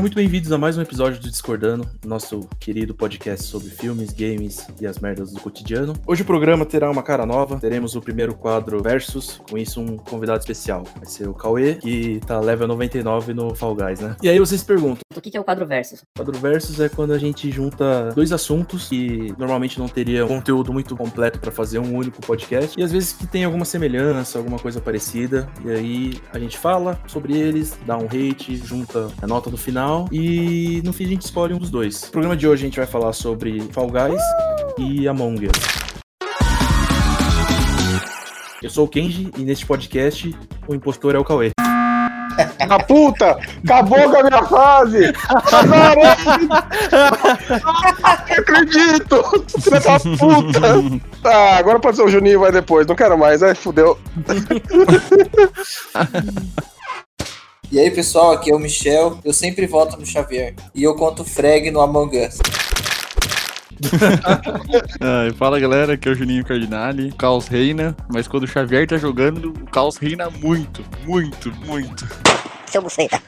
Sejam muito bem-vindos a mais um episódio do Discordando, nosso querido podcast sobre filmes, games e as merdas do cotidiano. Hoje o programa terá uma cara nova, teremos o primeiro quadro Versus, com isso um convidado especial. Vai ser o Cauê, que tá level 99 no Fall Guys, né? E aí vocês perguntam, O que, é o quadro versus? o quadro Versus é quando a gente junta dois assuntos que normalmente não teria conteúdo muito completo pra fazer um único podcast, e às vezes que tem alguma semelhança, alguma coisa parecida, e aí a gente fala sobre eles, dá um hate, junta a nota do final e no fim a gente escolhe um dos dois. No programa de hoje a gente vai falar sobre Fall Guys e Among Us. Eu sou o Kenji e neste podcast o impostor é o Cauê. A puta! Acabou com a minha fase! Não acredito! Filha da puta! Tá, agora pode ser o Juninho, vai depois. Não quero mais, ai, fudeu. E aí pessoal, aqui é o Michel, eu sempre voto no Xavier. E eu conto frag no Among Us. Ah, fala galera, aqui é o Juninho Cardinali. O caos reina, mas quando o Xavier tá jogando, o caos reina muito, muito, muito. Seu buceta.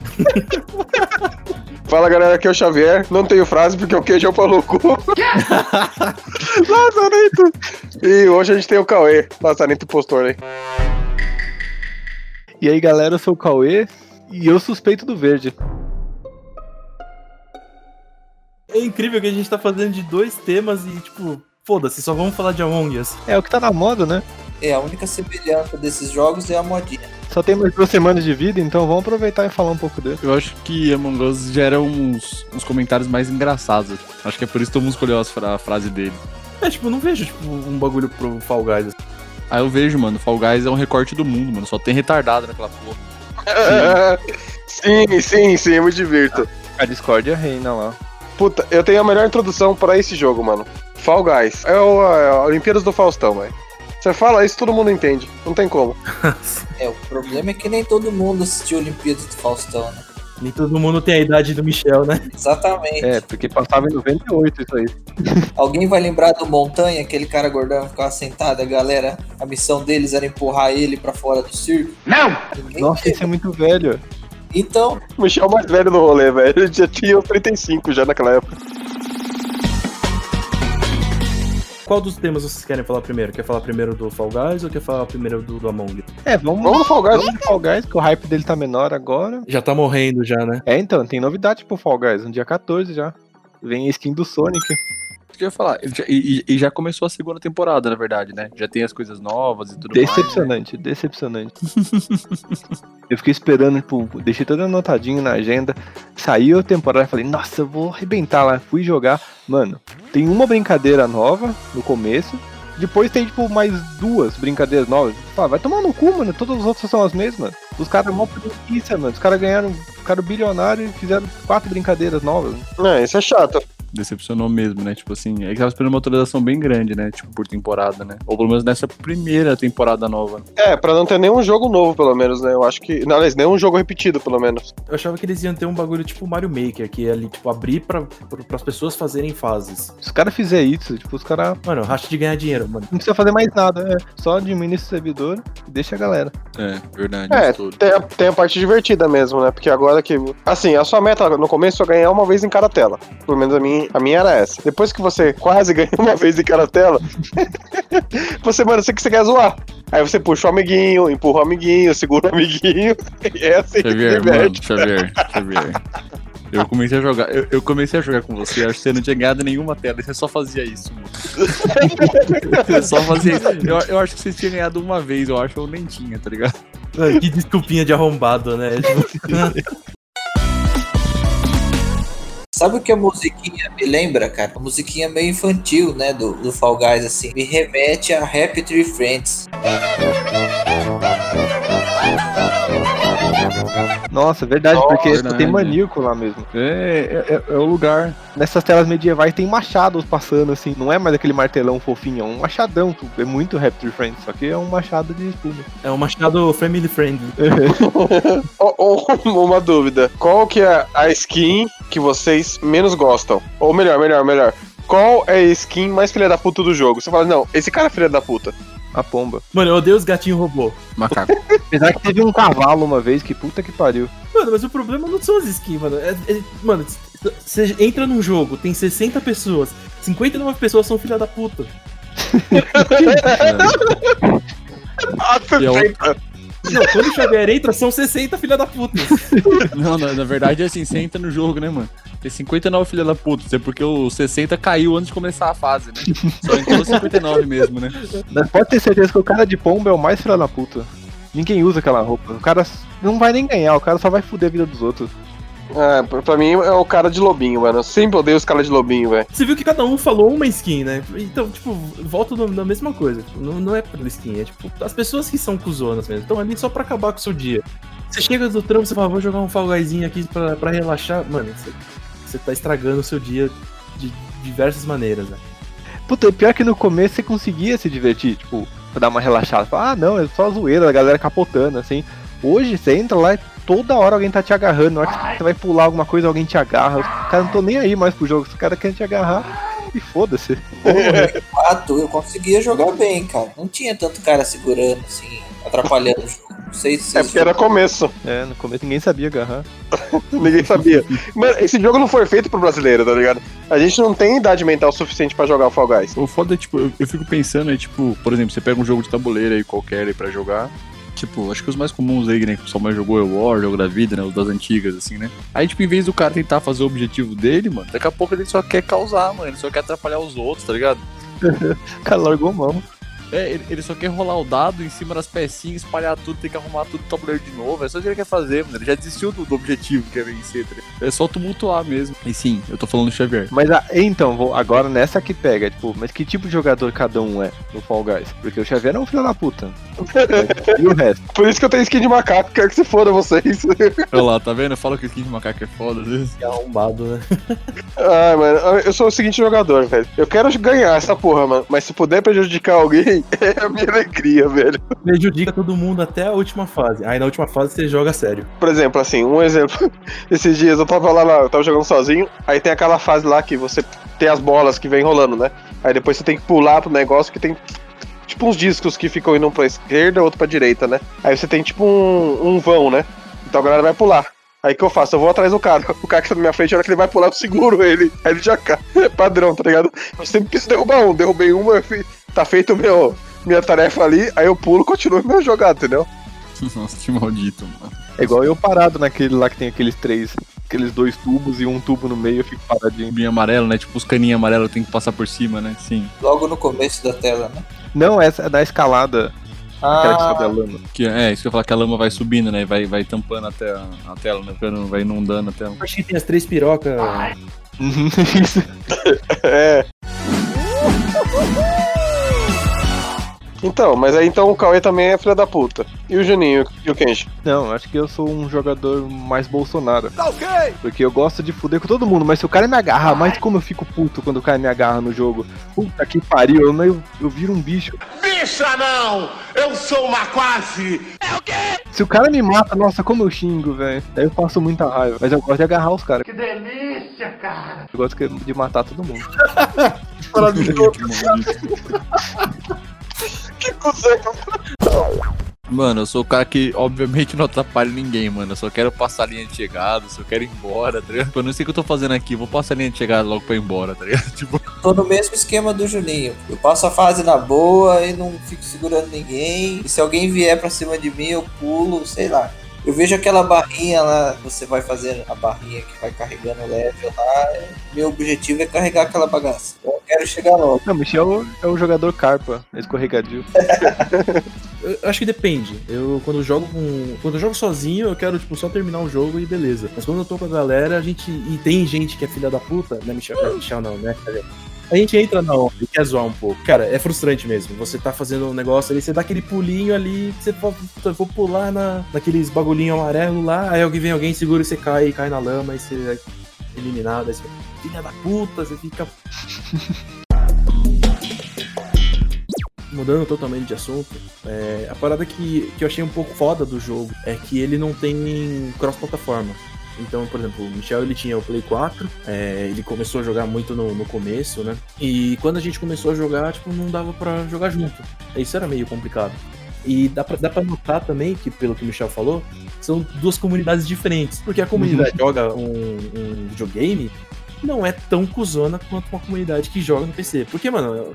Fala galera, aqui é o Xavier. Não tenho frase porque o queijo é o pau no cu. Lazarento! E hoje a gente tem o Cauê, Lazarento impostor aí. E aí galera, eu sou o Cauê e eu suspeito do verde. É incrível que a gente tá fazendo de dois temas e tipo, foda-se, só vamos falar de Among Us. É o que tá na moda, né? É, a única semelhança desses jogos é a modinha. Só tem mais duas semanas de vida, então vamos aproveitar e falar um pouco dele. Eu acho que Among Us gera uns, uns comentários mais engraçados. Acho que é por isso que todo mundo escolheu a frase dele. É, tipo, eu não vejo tipo, um bagulho pro Fall Guys. Aí eu vejo, mano, Fall Guys é um recorte do mundo, mano. Só tem retardado naquela porra. Sim, sim, sim, eu me divirto. A discórdia reina lá. Puta, eu tenho a melhor introdução pra esse jogo, mano. Fall Guys. É o é a Olimpíadas do Faustão, velho. Você fala isso, todo mundo entende. Não tem como. É, o problema é que nem todo mundo assistiu Olimpíadas do Faustão, né? Nem todo mundo tem a idade do Michel, né? Exatamente. É, porque passava em 98 isso aí. Alguém vai lembrar do Montanha, aquele cara gordão que ficava sentado, a galera, a missão deles era empurrar ele pra fora do circo? Não! Nossa, esse é muito velho. Então, O Michel é o mais velho do rolê, velho. Ele já tinha uns 35 já naquela época. Qual dos temas vocês querem falar primeiro? Quer falar primeiro do Fall Guys ou quer falar primeiro do, do Among Us? É, vamos, Vamos no Fall Guys. vamos no Fall Guys, que o hype dele tá menor agora. Já tá morrendo já, né? É, então, tem novidade pro Fall Guys, no dia 14 já. Vem a skin do Sonic. Que eu ia falar. E, e- e já começou a segunda temporada, na verdade, né? Já tem as coisas novas e tudo mais. Decepcionante, decepcionante. eu fiquei esperando, tipo, deixei tudo anotadinho na agenda. Saiu a temporada, falei, nossa, eu vou arrebentar lá. Fui jogar. Mano, tem uma brincadeira nova no começo. Depois tem, tipo, mais duas brincadeiras novas. Fala, vai tomar no cu, mano. Todas as outras são as mesmas. Os caras mó preguiça, mano. Os caras ganharam, ficaram bilionários e fizeram quatro brincadeiras novas. É, isso é chato. Decepcionou mesmo, né? Tipo assim, é que tava esperando uma atualização bem grande, né? Tipo, por temporada, né? Ou pelo menos nessa primeira temporada nova. É, pra não ter nenhum jogo novo, pelo menos, né? Eu acho que. Não, aliás, nenhum jogo repetido, pelo menos. Eu achava que eles iam ter um bagulho tipo Mario Maker, que é ali, tipo, abrir pra, pra, pras pessoas fazerem fases. Se os caras fizerem isso, tipo, os caras Mano, racha de ganhar dinheiro, mano. não precisa fazer mais nada. É só administra o servidor e deixa a galera. É, verdade. É, tem a, tem a parte divertida mesmo, né? Porque agora que. Assim, a sua meta no começo é ganhar uma vez em cada tela. Pelo menos a minha, a minha era essa. Depois que você quase ganha uma vez em cada tela, você, mano, você que você quer zoar. Aí você puxa o amiguinho, empurra o amiguinho, segura o amiguinho. E é assim que Xavier, mano, diverte. Xavier, Xavier. Eu comecei a jogar, eu, eu comecei a jogar com você, acho que você não tinha ganhado nenhuma tela, e você só fazia isso, mano. Você só fazia isso. Eu, eu acho que você tinha ganhado uma vez, eu acho, ou nem tinha, tá ligado? Que desculpinha de arrombado, né? Sabe o que a musiquinha me lembra, cara? A musiquinha meio infantil, né, do, do Fall Guys, assim. Me remete a Happy Tree Friends. Nossa, verdade, Nossa, porque verdade. tem maníaco lá mesmo. É, é, é- é o lugar. Nessas telas medievais tem machados passando assim. Não é mais aquele martelão fofinho, é um machadão. É muito Raptor Friends, só que é um machado de espuma. é um machado family friendly. Ou- ou uma dúvida. Qual que é a skin que vocês menos gostam? Ou melhor, melhor, melhor. Qual é a skin mais filha da puta do jogo? Você fala, não, esse cara é filha da puta. A pomba. Mano, eu odeio os gatinhos robô. Macaco. Apesar que teve um cavalo uma vez, que puta que pariu. Mano, mas o problema não são as skins, mano. É- é- mano, você entra num jogo, tem 60 pessoas, 59 pessoas são filha da puta. A outra- Não, quando o Xavier entra, são 60 filha da puta. Não, na, na verdade é assim, você entra no jogo, né, mano? Tem 59 filha da puta, isso é porque o 60 caiu antes de começar a fase, né? Só entrou 59 mesmo, né? Mas pode ter certeza que o cara de pomba é o mais filho da puta. Ninguém usa aquela roupa. O cara não vai nem ganhar, o cara só vai fuder a vida dos outros. É, pra- mim é o cara de lobinho, mano. Eu sempre odeio os caras de lobinho, velho. Você viu que cada um falou uma skin, né? Então, tipo, volta na mesma coisa. Tipo, Não, não é pela skin, é tipo, as pessoas que são cuzonas mesmo, estão ali só pra acabar com o seu dia. Você chega do trampo, você fala, vou jogar um Fall Guyzinho aqui pra, pra relaxar. Mano, você, você tá estragando o seu dia de diversas maneiras, né? Puta, e pior que no começo você conseguia se divertir, tipo, pra dar uma relaxada. Falar, ah, não, é só zoeira, a galera capotando, assim. Hoje você entra lá e toda hora alguém tá te agarrando. Na hora que você vai pular alguma coisa, alguém te agarra. Os caras não tô nem aí mais pro jogo, os caras querem te agarrar e foda-se. Fato, eu conseguia jogar bem, cara. Não tinha tanto cara segurando, assim, atrapalhando o jogo. Não sei se É porque era começo. É, no começo ninguém sabia agarrar. Ninguém sabia. Mano, esse jogo não foi feito pro brasileiro, tá ligado? A gente não tem idade mental suficiente pra jogar o Fall Guys. O foda é, tipo, eu, eu fico pensando, é tipo, por exemplo, você pega um jogo de tabuleiro aí qualquer aí pra jogar. Tipo, acho que os mais comuns aí, né, que o pessoal mais jogou é o War, jogo da vida, né, os das antigas, assim, né. Aí, tipo, em vez do cara tentar fazer o objetivo dele, mano, daqui a pouco ele só quer causar, mano, ele só quer atrapalhar os outros, tá ligado? O cara largou mão. É, ele, ele só quer rolar o dado em cima das pecinhas, espalhar tudo, tem que arrumar tudo no tabuleiro de novo. É só isso que ele quer fazer, mano. Ele já desistiu do, do objetivo que é vencer, tá? É só tumultuar mesmo. E sim, eu tô falando do Xavier. Mas ah, então, vou, agora nessa que pega, tipo, mas que tipo de jogador cada um é no Fall Guys? Porque o Xavier é um filho da puta. e o resto? Por isso que eu tenho skin de macaco, quero que se foda vocês. Olha lá, tá vendo? Eu falo que o skin de macaco é foda, às vezes. Que arrombado, né? Ai, mano, eu sou o seguinte jogador, velho. Eu quero ganhar essa porra, mano. Mas se puder prejudicar alguém, é a minha alegria, velho. Prejudica todo mundo até a última fase. Aí na última fase você joga sério. Por exemplo, assim, um exemplo. Esses dias eu tava lá, lá, eu tava jogando sozinho, aí tem aquela fase lá que você tem as bolas que vem rolando, né? Aí depois você tem que pular pro negócio que tem tipo uns discos que ficam indo um pra esquerda, outro pra direita, né? Aí você tem tipo um, um vão, né? Então a galera vai pular. Aí o que eu faço? Eu vou atrás do cara. O cara que tá na minha frente, a hora que ele vai pular, eu seguro ele. Aí ele já cai. É padrão, tá ligado? Eu sempre quis derrubar um. Derrubei uma, fi- tá feito meu, minha tarefa ali, aí eu pulo e continuo meu jogado, entendeu? Nossa, que maldito, mano. É igual eu parado naquele lá que tem aqueles três, aqueles dois tubos e um tubo no meio, eu fico paradinho. Tubinho amarelo, né? Tipo os caninhos amarelos tem que passar por cima, né? Sim. Logo no começo da tela, né? Não, essa é da escalada, aquela que sobe a Ah, lama. Que, é, isso que eu ia falar que a lama vai subindo, né? Vai, vai tampando até a, a tela, né? Vai inundando a tela. Eu acho que tem as três pirocas. Isso. É. Então, mas aí então o Cauê também é filha da puta. E o Juninho e o Kenji? Não, acho que eu sou um jogador mais Bolsonaro. Porque eu gosto de fuder com todo mundo, mas se o cara me agarra, mas como eu fico puto quando o cara me agarra no jogo. Puta que pariu, eu, eu, eu viro um bicho. Bicha não! Eu sou uma quase! Se o cara me mata, nossa, como eu xingo, velho. Daí eu passo muita raiva. Mas eu gosto de agarrar os caras. Que delícia, cara! Eu gosto de matar todo mundo. Que maldito. Que cuzão! Mano, eu sou o cara que, obviamente, não atrapalha ninguém, mano. Eu só quero passar a linha de chegada, só quero ir embora, tá ligado? Eu não sei o que eu tô fazendo aqui, vou passar a linha de chegada logo pra ir embora, tá ligado? Tipo, tô no mesmo esquema do Juninho. Eu passo a fase na boa e não fico segurando ninguém. E se alguém vier pra cima de mim, eu pulo, sei lá. Eu vejo aquela barrinha lá, você vai fazer a barrinha que vai carregando o level lá. Meu objetivo é carregar aquela bagaça. Eu quero chegar logo. Não, Michel é o jogador carpa, escorregadio. Eu acho que depende. Eu quando eu jogo com. Quando eu jogo sozinho, eu quero, tipo, só terminar o jogo e beleza. Mas quando eu tô com a galera, a gente. E tem gente que é filha da puta, né, Michel? Não, Michel não, né? A gente entra na onda e quer zoar um pouco. Cara, é frustrante mesmo. Você tá fazendo um negócio ali, você dá aquele pulinho ali, você pode, vou pular na, naqueles bagulhinho amarelo lá, aí alguém vem alguém, segura e você cai, cai na lama, e você é eliminado, aí você filha da puta, você fica. Mudando totalmente de assunto, é, a parada que, que eu achei um pouco foda do jogo é que ele não tem cross-plataforma. Então, por exemplo, o Michel ele tinha o Play 4, é, ele começou a jogar muito no, no começo, né? E quando a gente começou a jogar, tipo, não dava pra jogar junto. Isso era meio complicado. E dá pra, dá pra notar também que, pelo que o Michel falou, são duas comunidades diferentes. Porque a comunidade joga um, um videogame não é tão cuzona quanto uma comunidade que joga no PC. Porque, mano,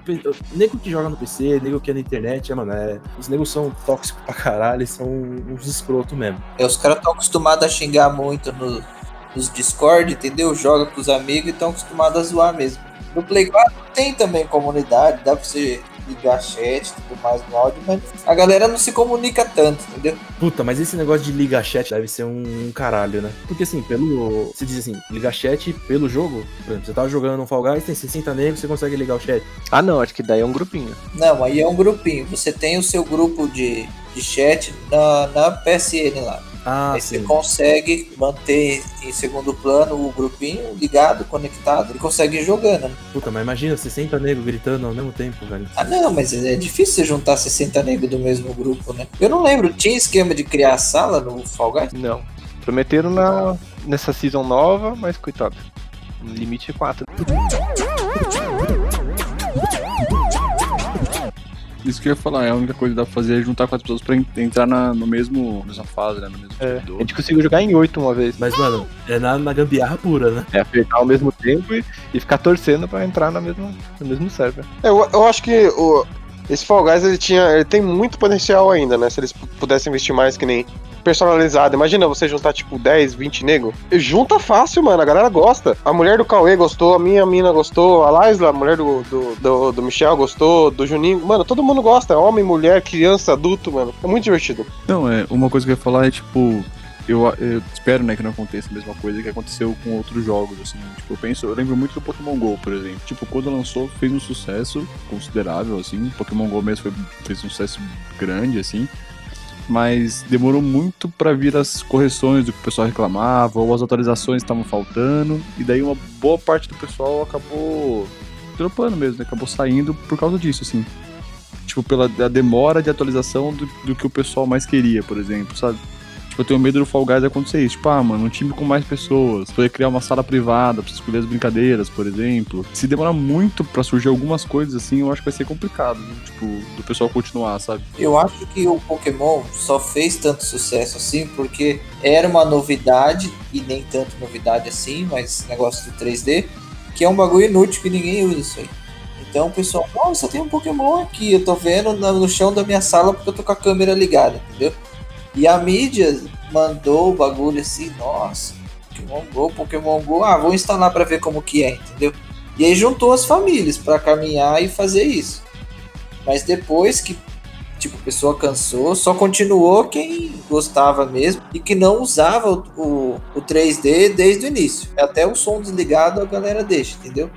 nego que joga no PC, nego que é na internet, é, mano, é, os negros são tóxicos pra caralho, são uns escroto mesmo. É, os caras estão acostumados a xingar muito no- nos Discord, entendeu? Joga com os amigos e estão acostumados a zoar mesmo. No Play 4 tem também comunidade, dá pra você ligar chat e tudo mais no áudio, mas a galera não se comunica tanto, entendeu? Puta, mas esse negócio de ligar chat deve ser um, um caralho, né? Porque assim, pelo. Você diz assim, ligar chat pelo jogo, por exemplo, você tava jogando um Fall Guys, tem 60 negros, você consegue ligar o chat. Ah, não, acho que daí é um grupinho. Não, aí é um grupinho. Você tem o seu grupo de, de chat na, na PSN lá. Ah, Aí você sim. consegue manter em segundo plano o grupinho ligado, conectado, e consegue ir jogando. Puta, mas imagina 60 negros gritando ao mesmo tempo, velho. Ah, não, mas é difícil você juntar 60 negros do mesmo grupo, né? Eu não lembro, tinha esquema de criar sala no Fall Guys? Não. Prometeram na, nessa season nova, mas coitado. Limite é 4. Isso que eu ia falar, é a única coisa que dá pra fazer é juntar com as pessoas pra en- entrar na no mesmo, mesma fase, né? No mesmo É, a servidor. gente conseguiu jogar em 8 uma vez. Mas, mano, é na, na gambiarra pura, né? É apertar ao mesmo tempo e, e ficar torcendo pra entrar na mesma, no mesmo server. Eu, eu acho que o, esse Fall Guys ele tinha, ele tem muito potencial ainda, né? Se eles pu- pudessem investir mais que nem personalizado. Imagina você juntar tipo 10, 20 nego. Junta fácil, mano. A galera gosta. A mulher do Cauê gostou, a minha mina gostou, a Laisla, a mulher do, do, do, do Michel gostou, do Juninho. Mano, todo mundo gosta. Homem, mulher, criança, adulto, mano. É muito divertido. Não, é, uma coisa que eu ia falar é tipo. Eu, eu espero, né, que não aconteça a mesma coisa que aconteceu com outros jogos, assim. Tipo, eu penso, eu lembro muito do Pokémon GO, por exemplo. Tipo, quando lançou, fez um sucesso considerável, assim. Pokémon GO mesmo foi, fez um sucesso grande, assim. Mas demorou muito pra vir as correções do que o pessoal reclamava, ou as atualizações estavam faltando. E daí uma boa parte do pessoal acabou dropando mesmo, né? Acabou saindo por causa disso, assim. Tipo, pela demora de atualização do, do que o pessoal mais queria, por exemplo, sabe? Tipo, eu tenho medo do Fall Guys acontecer isso. Tipo, ah, mano, um time com mais pessoas, poder criar uma sala privada pra escolher as brincadeiras, por exemplo. Se demorar muito pra surgir algumas coisas assim, eu acho que vai ser complicado, né? tipo, do pessoal continuar, sabe? Eu acho que o Pokémon só fez tanto sucesso assim porque era uma novidade, e nem tanto novidade assim, mas negócio do 3D, que é um bagulho inútil que ninguém usa isso aí. Então o pessoal, nossa, tem um Pokémon aqui, eu tô vendo no chão da minha sala porque eu tô com a câmera ligada, entendeu? E a mídia mandou o bagulho assim, nossa, Pokémon Go, Pokémon Go, ah, vou instalar pra ver como que é, entendeu? E aí juntou as famílias pra caminhar e fazer isso. Mas depois que tipo, a pessoa cansou, só continuou quem gostava mesmo e que não usava o, o, o 3D desde o início. Até o som desligado a galera deixa, entendeu?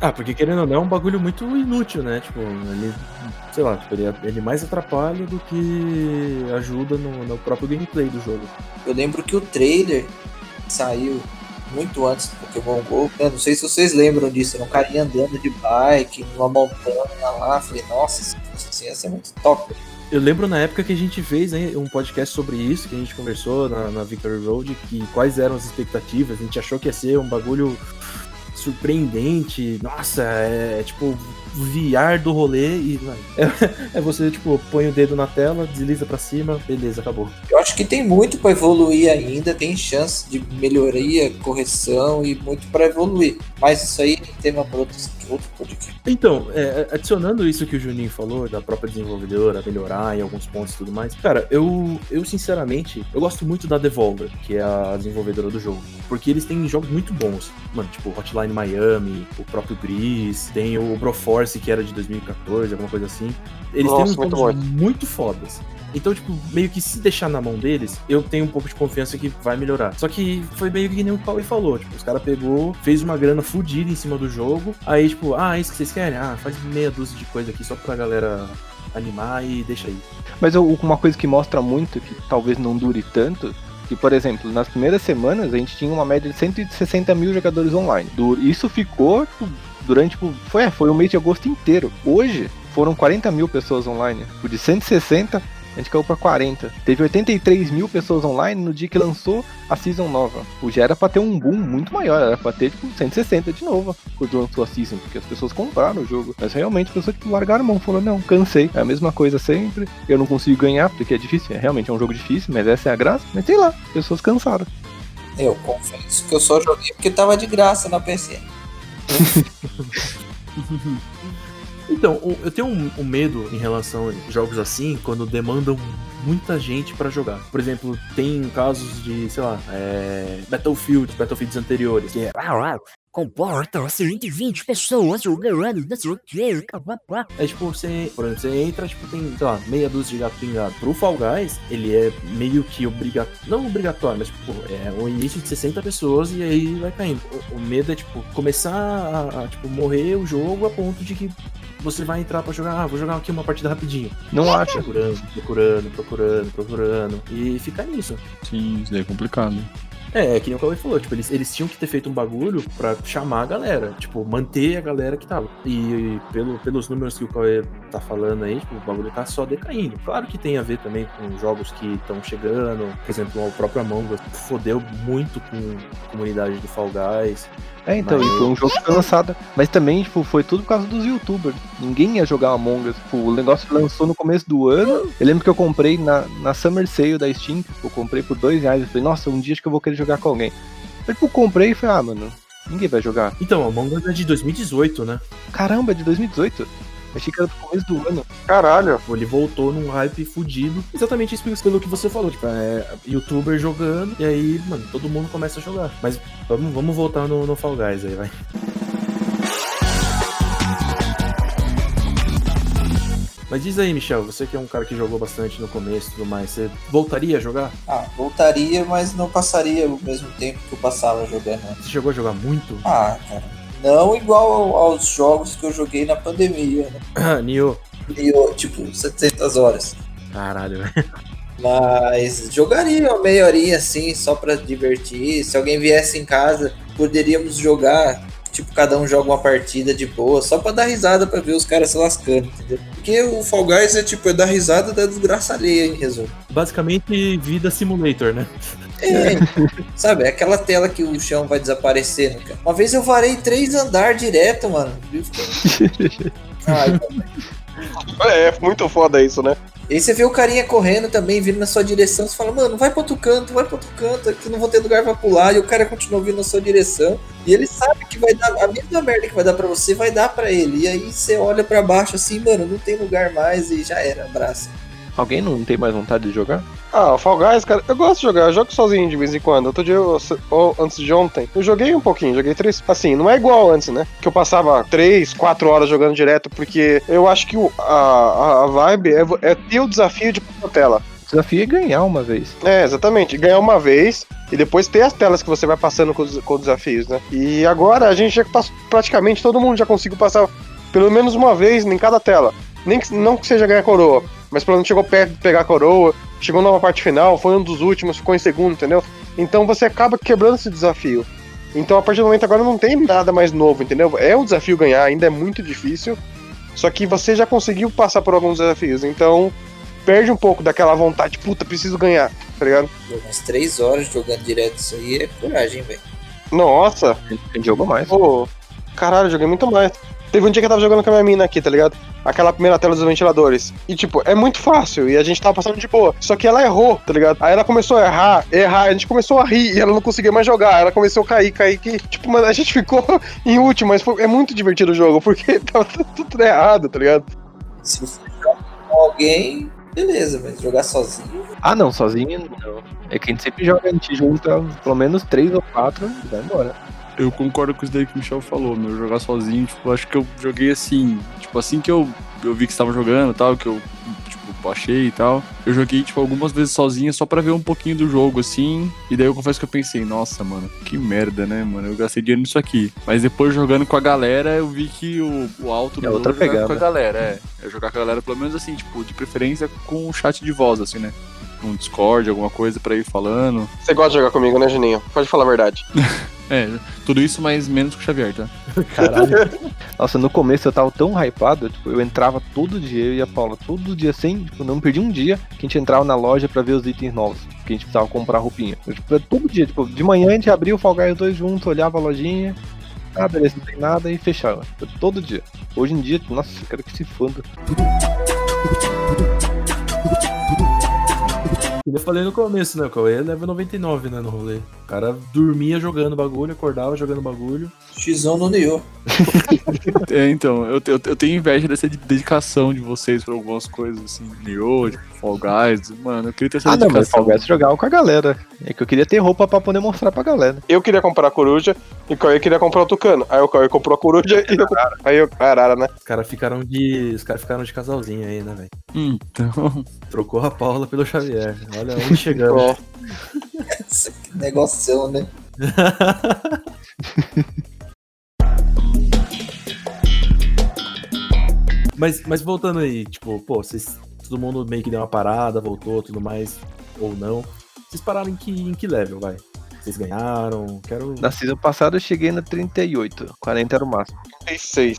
Ah, porque querendo ou não, é um bagulho muito inútil, né? Tipo, ele, sei lá, tipo, ele, ele mais atrapalha do que ajuda no, no próprio gameplay do jogo. Eu lembro que o trailer saiu muito antes do Pokémon GO. Eu não sei se vocês lembram disso. Era um carinha andando de bike numa montanha lá. Falei, nossa, isso ia ser muito top. Eu lembro na época que a gente fez né, um podcast sobre isso, que a gente conversou na, na Victory Road, que quais eram as expectativas. A gente achou que ia ser um bagulho surpreendente. Nossa, é, tipo VR do rolê e é, é você tipo põe o dedo na tela, desliza pra cima, beleza, acabou. Eu acho que tem muito para evoluir ainda, tem chance de melhoria, correção e muito para evoluir. Mas isso aí é tema para outro, outro podcast. Então, é, adicionando isso que o Juninho falou, da própria desenvolvedora, melhorar em alguns pontos e tudo mais, cara, eu, eu sinceramente, eu gosto muito da Devolver, que é a desenvolvedora do jogo, porque eles têm jogos muito bons, mano, tipo Hotline Miami, o próprio Gris, tem o Broforce, que era de 2014, alguma coisa assim. Eles Nossa, têm uns muito muito fodas. Então, tipo, meio que se deixar na mão deles, eu tenho um pouco de confiança que vai melhorar. Só que foi meio que nem o Cauê falou. Tipo, os caras pegou, fez uma grana fodida em cima do jogo. Aí, tipo, ah, é isso que vocês querem? Ah, faz meia dúzia de coisa aqui só pra galera animar e deixa aí. Mas eu- uma coisa que mostra muito, que talvez não dure tanto, que, por exemplo, nas primeiras semanas a gente tinha uma média de 160 mil jogadores online. Isso ficou tipo, durante, tipo, foi, foi o mês de agosto inteiro. Hoje foram 40 mil pessoas online. Tipo, De 160 a gente caiu pra 40. Teve 83 mil pessoas online no dia que lançou a Season nova. O já era pra ter um boom muito maior, era pra ter tipo 160 de novo quando lançou a Season, porque as pessoas compraram o jogo. Mas realmente as pessoas tipo, largaram a mão, falaram, não, cansei, é a mesma coisa sempre, eu não consigo ganhar, porque é difícil, é, realmente é um jogo difícil, mas essa é a graça. Mas sei lá, as pessoas cansaram. Eu confesso que eu só joguei porque tava de graça na PC. Então, eu tenho um, um medo em relação a jogos assim, quando demandam muita gente pra jogar. Por exemplo, tem casos de, sei lá, é, Battlefield, Battlefields anteriores, que é Comporta 120 pessoas jogando, não sei o que, papapá. É tipo, você, por exemplo, você entra, tipo, tem, sei lá, meia dúzia de gato pingado. Pro Fall Guys, ele é meio que obrigatório, não obrigatório, mas tipo, é o início de 60 pessoas e aí vai caindo. O, o medo é, tipo, começar a, a, tipo, morrer o jogo a ponto de que você vai entrar pra jogar, ah, vou jogar aqui uma partida rapidinho. Não acha. Procurando, procurando, procurando, procurando. E ficar nisso. Sim, isso daí é complicado. É, é que nem o Cauê falou, tipo, eles, eles tinham que ter feito um bagulho pra chamar a galera, tipo, manter a galera que tava. E pelo, pelos números que o Cauê tá falando aí, tipo, o bagulho tá só decaindo. Claro que tem a ver também com jogos que estão chegando, por exemplo, o próprio Among Us fodeu muito com a comunidade do Fall Guys. É, então, Mas- e foi um jogo que foi lançado. Mas também, tipo, foi tudo por causa dos youtubers. Ninguém ia jogar Among Us. Tipo, o negócio lançou no começo do ano. Eu lembro que eu comprei na, na Summer Sale da Steam. tipo, Eu comprei por dois reais. Eu falei, nossa, um dia acho que eu vou querer jogar com alguém. Eu, tipo, comprei e falei, ah, mano, ninguém vai jogar. Então, Among Us é de 2018, né? Caramba, é de 2018. Achei que era pro começo do ano. Caralho. Ele voltou num hype fudido. Exatamente isso pelo que você falou. Tipo, é youtuber jogando. E aí, mano, todo mundo começa a jogar. Mas vamos, vamos voltar no, no Fall Guys aí, vai. Mas diz aí, Michel, você que é um cara que jogou bastante no começo e tudo mais, você voltaria a jogar? Ah, voltaria, mas não passaria o mesmo tempo que eu passava jogando. Você chegou a jogar muito? Ah, cara. Não igual ao- aos jogos que eu joguei na pandemia, né? Ah, Nioh. Eu, tipo, 700 horas. Caralho, velho. Mas jogaria uma meia horinha assim, só pra divertir. Se alguém viesse em casa, poderíamos jogar. Tipo, cada um joga uma partida de boa, só pra dar risada pra ver os caras se lascando, entendeu? Porque o Fall Guys é tipo, é dar risada da desgraça alheia, em resumo. Basicamente, vida simulator, né? É, sabe, é aquela tela que o chão vai desaparecendo, cara. Uma vez eu varei três andar direto, mano. Eu fiquei- Ai, É, muito foda isso, né? E aí você vê o carinha correndo também, vindo na sua direção, você fala, mano, vai pro outro canto, vai pro outro canto, aqui não vou ter lugar pra pular, e o cara continua vindo na sua direção, e ele sabe que vai dar, a mesma merda que vai dar pra você, vai dar pra ele, e aí você olha pra baixo assim, mano, não tem lugar mais, e já era, abraça. Alguém não tem mais vontade de jogar? Ah, o Fall Guys, cara, eu gosto de jogar, eu jogo sozinho de vez em quando. Outro dia, eu- ou antes de ontem, eu joguei um pouquinho, joguei três. Assim, não é igual antes, né? Que eu passava três, quatro horas jogando direto, porque eu acho que o- a, a, vibe é, é ter o desafio de pôr tela. O desafio é ganhar uma vez. É, exatamente. Ganhar uma vez e depois ter as telas que você vai passando com os, com os desafios, né? E agora a gente já passou, praticamente todo mundo já conseguiu passar pelo menos uma vez em cada tela. Nem que, não que seja ganhar coroa, mas pelo menos chegou perto de pegar a coroa, chegou numa parte final, foi um dos últimos, ficou em segundo, entendeu? Então você acaba quebrando esse desafio. Então a partir do momento agora não tem nada mais novo, entendeu? É um desafio ganhar, ainda é muito difícil. Só que você já conseguiu passar por alguns desafios, então perde um pouco daquela vontade, puta, preciso ganhar, tá ligado? Umas três horas jogando direto isso aí é coragem, velho. Nossa, gente jogou mais. pô, caralho, joguei muito mais. Teve um dia que eu tava jogando com a minha mina aqui, tá ligado? Aquela primeira tela dos ventiladores. E, tipo, é muito fácil. E a gente tava passando de boa. Só que ela errou, tá ligado? Aí ela começou a errar, errar. A gente começou a rir e ela não conseguia mais jogar. Ela começou a cair, cair, que Tipo, mano, a gente ficou em último, mas foi- é muito divertido o jogo, porque tava tudo, tudo errado, tá ligado? Se você joga com alguém, beleza, mas jogar sozinho. Ah, não, sozinho não. É que a gente sempre joga, a gente junta pelo menos três ou quatro e vai embora. Eu concordo com isso daí que o Michel falou, meu. Jogar sozinho, tipo, acho que eu joguei assim. Tipo, assim que eu, eu vi que estava jogando e tal, que eu, tipo, baixei e tal. Eu joguei, tipo, algumas vezes sozinho só pra ver um pouquinho do jogo, assim. E daí eu confesso que eu pensei, nossa, mano, que merda, né, mano? Eu gastei dinheiro nisso aqui. Mas depois jogando com a galera, eu vi que o, o alto do É outra é jogar pegada. com a galera, é. É jogar com a galera, pelo menos assim, tipo, de preferência com o chat de voz, assim, né? Um Discord, alguma coisa pra ir falando. Você gosta de jogar comigo, né, Juninho? Pode falar a verdade. É, tudo isso, mas menos que o Xavier, tá? Caralho. Nossa, no começo eu tava tão hypado, tipo, eu entrava todo dia, eu e a Paula, todo dia sem, tipo, não perdi um dia que a gente entrava na loja pra ver os itens novos, que a gente precisava comprar roupinha. Eu, tipo, todo dia, tipo, de manhã a gente abria o Fall Guys dois juntos, olhava a lojinha, ah, beleza, não tem nada e fechava. Tipo, Todo dia. Hoje em dia, nossa, eu quero que se funda. Eu falei no começo, né? O Cauê é level 99, né? No rolê. O cara dormia jogando bagulho, acordava jogando bagulho. X1 no Nioh. É, então, eu, eu, eu tenho inveja dessa de- dedicação de vocês pra algumas coisas, assim, Nioh, tipo, Fall Guys, mano, eu queria ter essa Ah, não, mas dedicação. Fall Guys eu jogava com a galera. É que eu queria ter roupa pra poder mostrar pra galera. Eu queria comprar a coruja e o Cauê queria comprar o tucano. Aí o Cauê comprou a coruja e eu comprei. Aí eu. Arara, né? Os caras ficaram de. Os caras ficaram de casalzinho aí, né, velho? Então, Trocou a Paula pelo Xavier. Olha onde chegamos. Que negoção, né? Mas, mas voltando aí, tipo, pô, vocês. Todo mundo meio que deu uma parada, voltou, tudo mais, ou não. Vocês pararam em que, em que level, vai? Vocês ganharam? Quero. Na season passada eu cheguei na 38, 40 era o máximo. 36.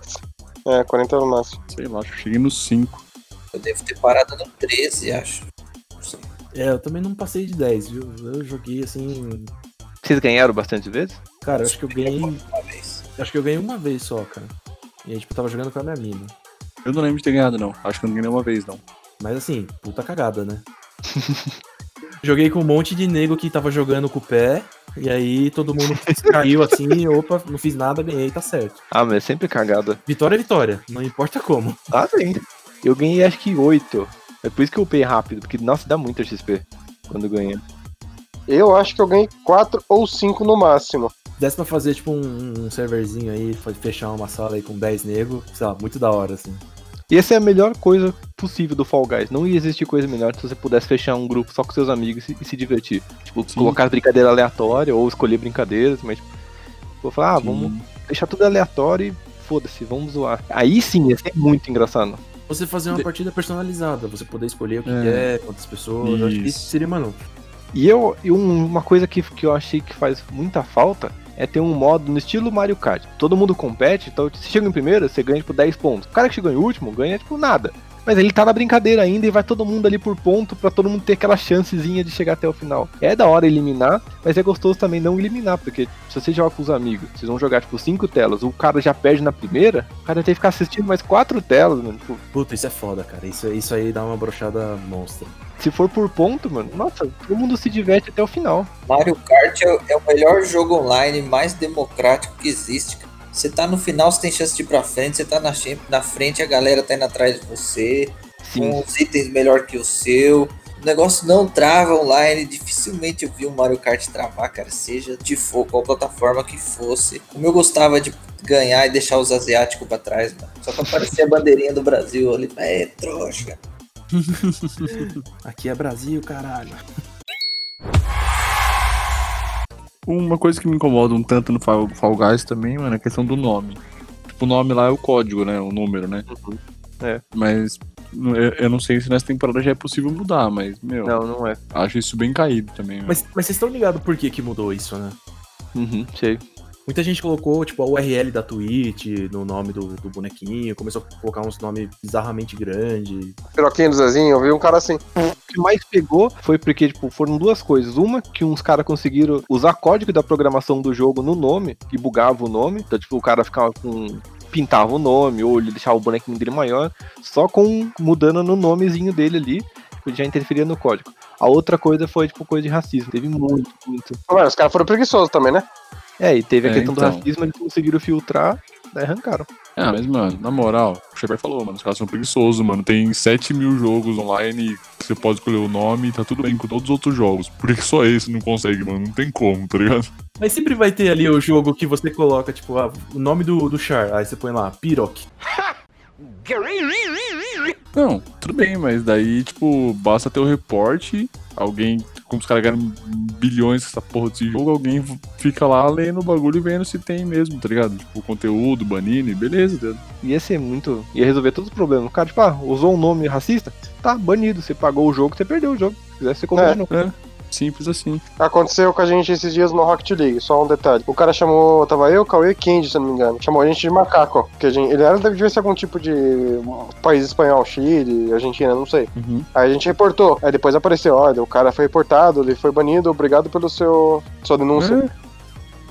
É, 40 no máximo. sei lá, acho que cheguei no 5. Eu devo ter parado no 13, acho. É, eu também não passei de 10, viu? Eu joguei assim. Vocês ganharam bastante vezes? Cara, eu acho que eu ganhei. Uma vez. Acho que eu ganhei uma vez só, cara. E aí, tipo, tava jogando com a minha mina. Eu não lembro de ter ganhado, não. Acho que eu não ganhei nenhuma vez, não. Mas assim, puta cagada, né? Joguei com um monte de nego que tava jogando com o pé. E aí todo mundo caiu assim, opa, não fiz nada, ganhei, tá certo. Ah, mas é sempre cagada. Vitória é vitória, não importa como. Ah, sim. Eu ganhei acho que 8. É por isso que eu upei rápido, porque, nossa, dá muita XP quando ganha. Eu acho que eu ganhei 4 ou 5 no máximo. Desse pra fazer tipo um, um serverzinho aí, fechar uma sala aí com 10 nego, sei lá, muito da hora, assim. E essa é a melhor coisa possível do Fall Guys. Não ia existir coisa melhor se você pudesse fechar um grupo só com seus amigos e, e se divertir. Tipo, Sim. colocar brincadeira aleatória ou escolher brincadeiras, mas tipo, vou falar, ah, vamos deixar tudo aleatório e foda-se, vamos zoar. Aí sim ia ser muito engraçado. Você fazer uma partida personalizada, você poder escolher o que É. quer, quantas pessoas. Eu acho que isso Isso. seria, mano. E eu, e um- uma coisa que, que eu achei que faz muita falta é ter um modo no estilo Mario Kart. Todo mundo compete, então se chega em primeiro, você ganha tipo 10 pontos. O cara que chegou em último ganha tipo nada. Mas ele tá na brincadeira ainda e vai todo mundo ali por ponto pra todo mundo ter aquela chancezinha de chegar até o final. É da hora eliminar, mas é gostoso também não eliminar, porque se você joga com os amigos, vocês vão jogar tipo cinco telas, o cara já perde na primeira, o cara tem que ficar assistindo mais quatro telas, mano. Tipo, Puta, isso é foda, cara. Isso, isso aí dá uma brochada monstra. se for por ponto, mano, nossa, todo mundo se diverte até o final. Mario Kart é, o- é o melhor jogo online mais democrático que existe. cara. Você tá no final, você tem chance de ir pra frente, você tá na, na frente, a galera tá indo atrás de você, Sim. com os itens melhor que o seu. O negócio não trava online, dificilmente eu vi um Mario Kart travar, cara, seja de for, qual plataforma que fosse. Como eu gostava de ganhar e deixar os asiáticos pra trás, mano. Só pra aparecer a bandeirinha do Brasil ali. É, trouxa. Aqui é Brasil, caralho. Uma coisa que me incomoda um tanto no Fall, Fall Guys também, mano, é a questão do nome. Tipo, o nome lá é o código, né? O número, né? É. Mas eu, eu não sei se nessa temporada já é possível mudar, mas, meu, Não, não é. acho isso bem caído também. Mas, mas vocês estão ligados por que, que mudou isso, né? Uhum, sei. Muita gente colocou, tipo, a URL da Twitch no nome do, do bonequinho, começou a colocar uns nomes bizarramente grandes. Piroquinho do Zezinho, eu vi um cara assim. O que mais pegou foi porque, tipo, foram duas coisas. Uma, que uns caras conseguiram usar código da programação do jogo no nome e bugava o nome. Então, tipo, o cara ficava com. pintava o nome, ou ele deixava o bonequinho dele maior, só com mudando no nomezinho dele ali, que já interferia no código. A outra coisa foi, tipo, coisa de racismo. Teve muito, muito. Mas os caras foram preguiçosos também, né? É, e teve a É, questão do então. racismo, eles conseguiram filtrar, daí arrancaram. Ah, mas, mano, na moral, o Xavier falou, mano, os caras são preguiçosos, mano. Tem 7 mil jogos online que você pode escolher o nome e tá tudo bem com todos os outros jogos. Por que só esse não consegue, mano? Não tem como, tá ligado? Mas sempre vai ter ali o jogo que você coloca, tipo, ah, o nome do, do Char. Aí você põe lá, Piroc. Não, tudo bem, mas daí, tipo, basta ter o reporte, alguém, como os caras ganham bilhões essa porra desse jogo, alguém fica lá lendo o bagulho e vendo se tem mesmo, tá ligado? Tipo, conteúdo, banine, beleza, tá entendeu? Ia ser muito. ia resolver todos os problemas. O cara, tipo, ah, usou um nome racista? Tá, banido. Você pagou o jogo, você perdeu o jogo. Se quiser, você compra É. de novo. É. Simples assim. Aconteceu com a gente esses dias no Rocket League, só um detalhe. O cara chamou, tava eu, Cauê e Kendi, se não me engano. Chamou a gente de macaco, ó, que a gente, ele era, devia ser algum tipo de país espanhol, Chile, Argentina, não sei. Uhum. Aí a gente reportou, aí depois apareceu, olha, o cara foi reportado, ele foi banido, obrigado pelo seu, sua denúncia.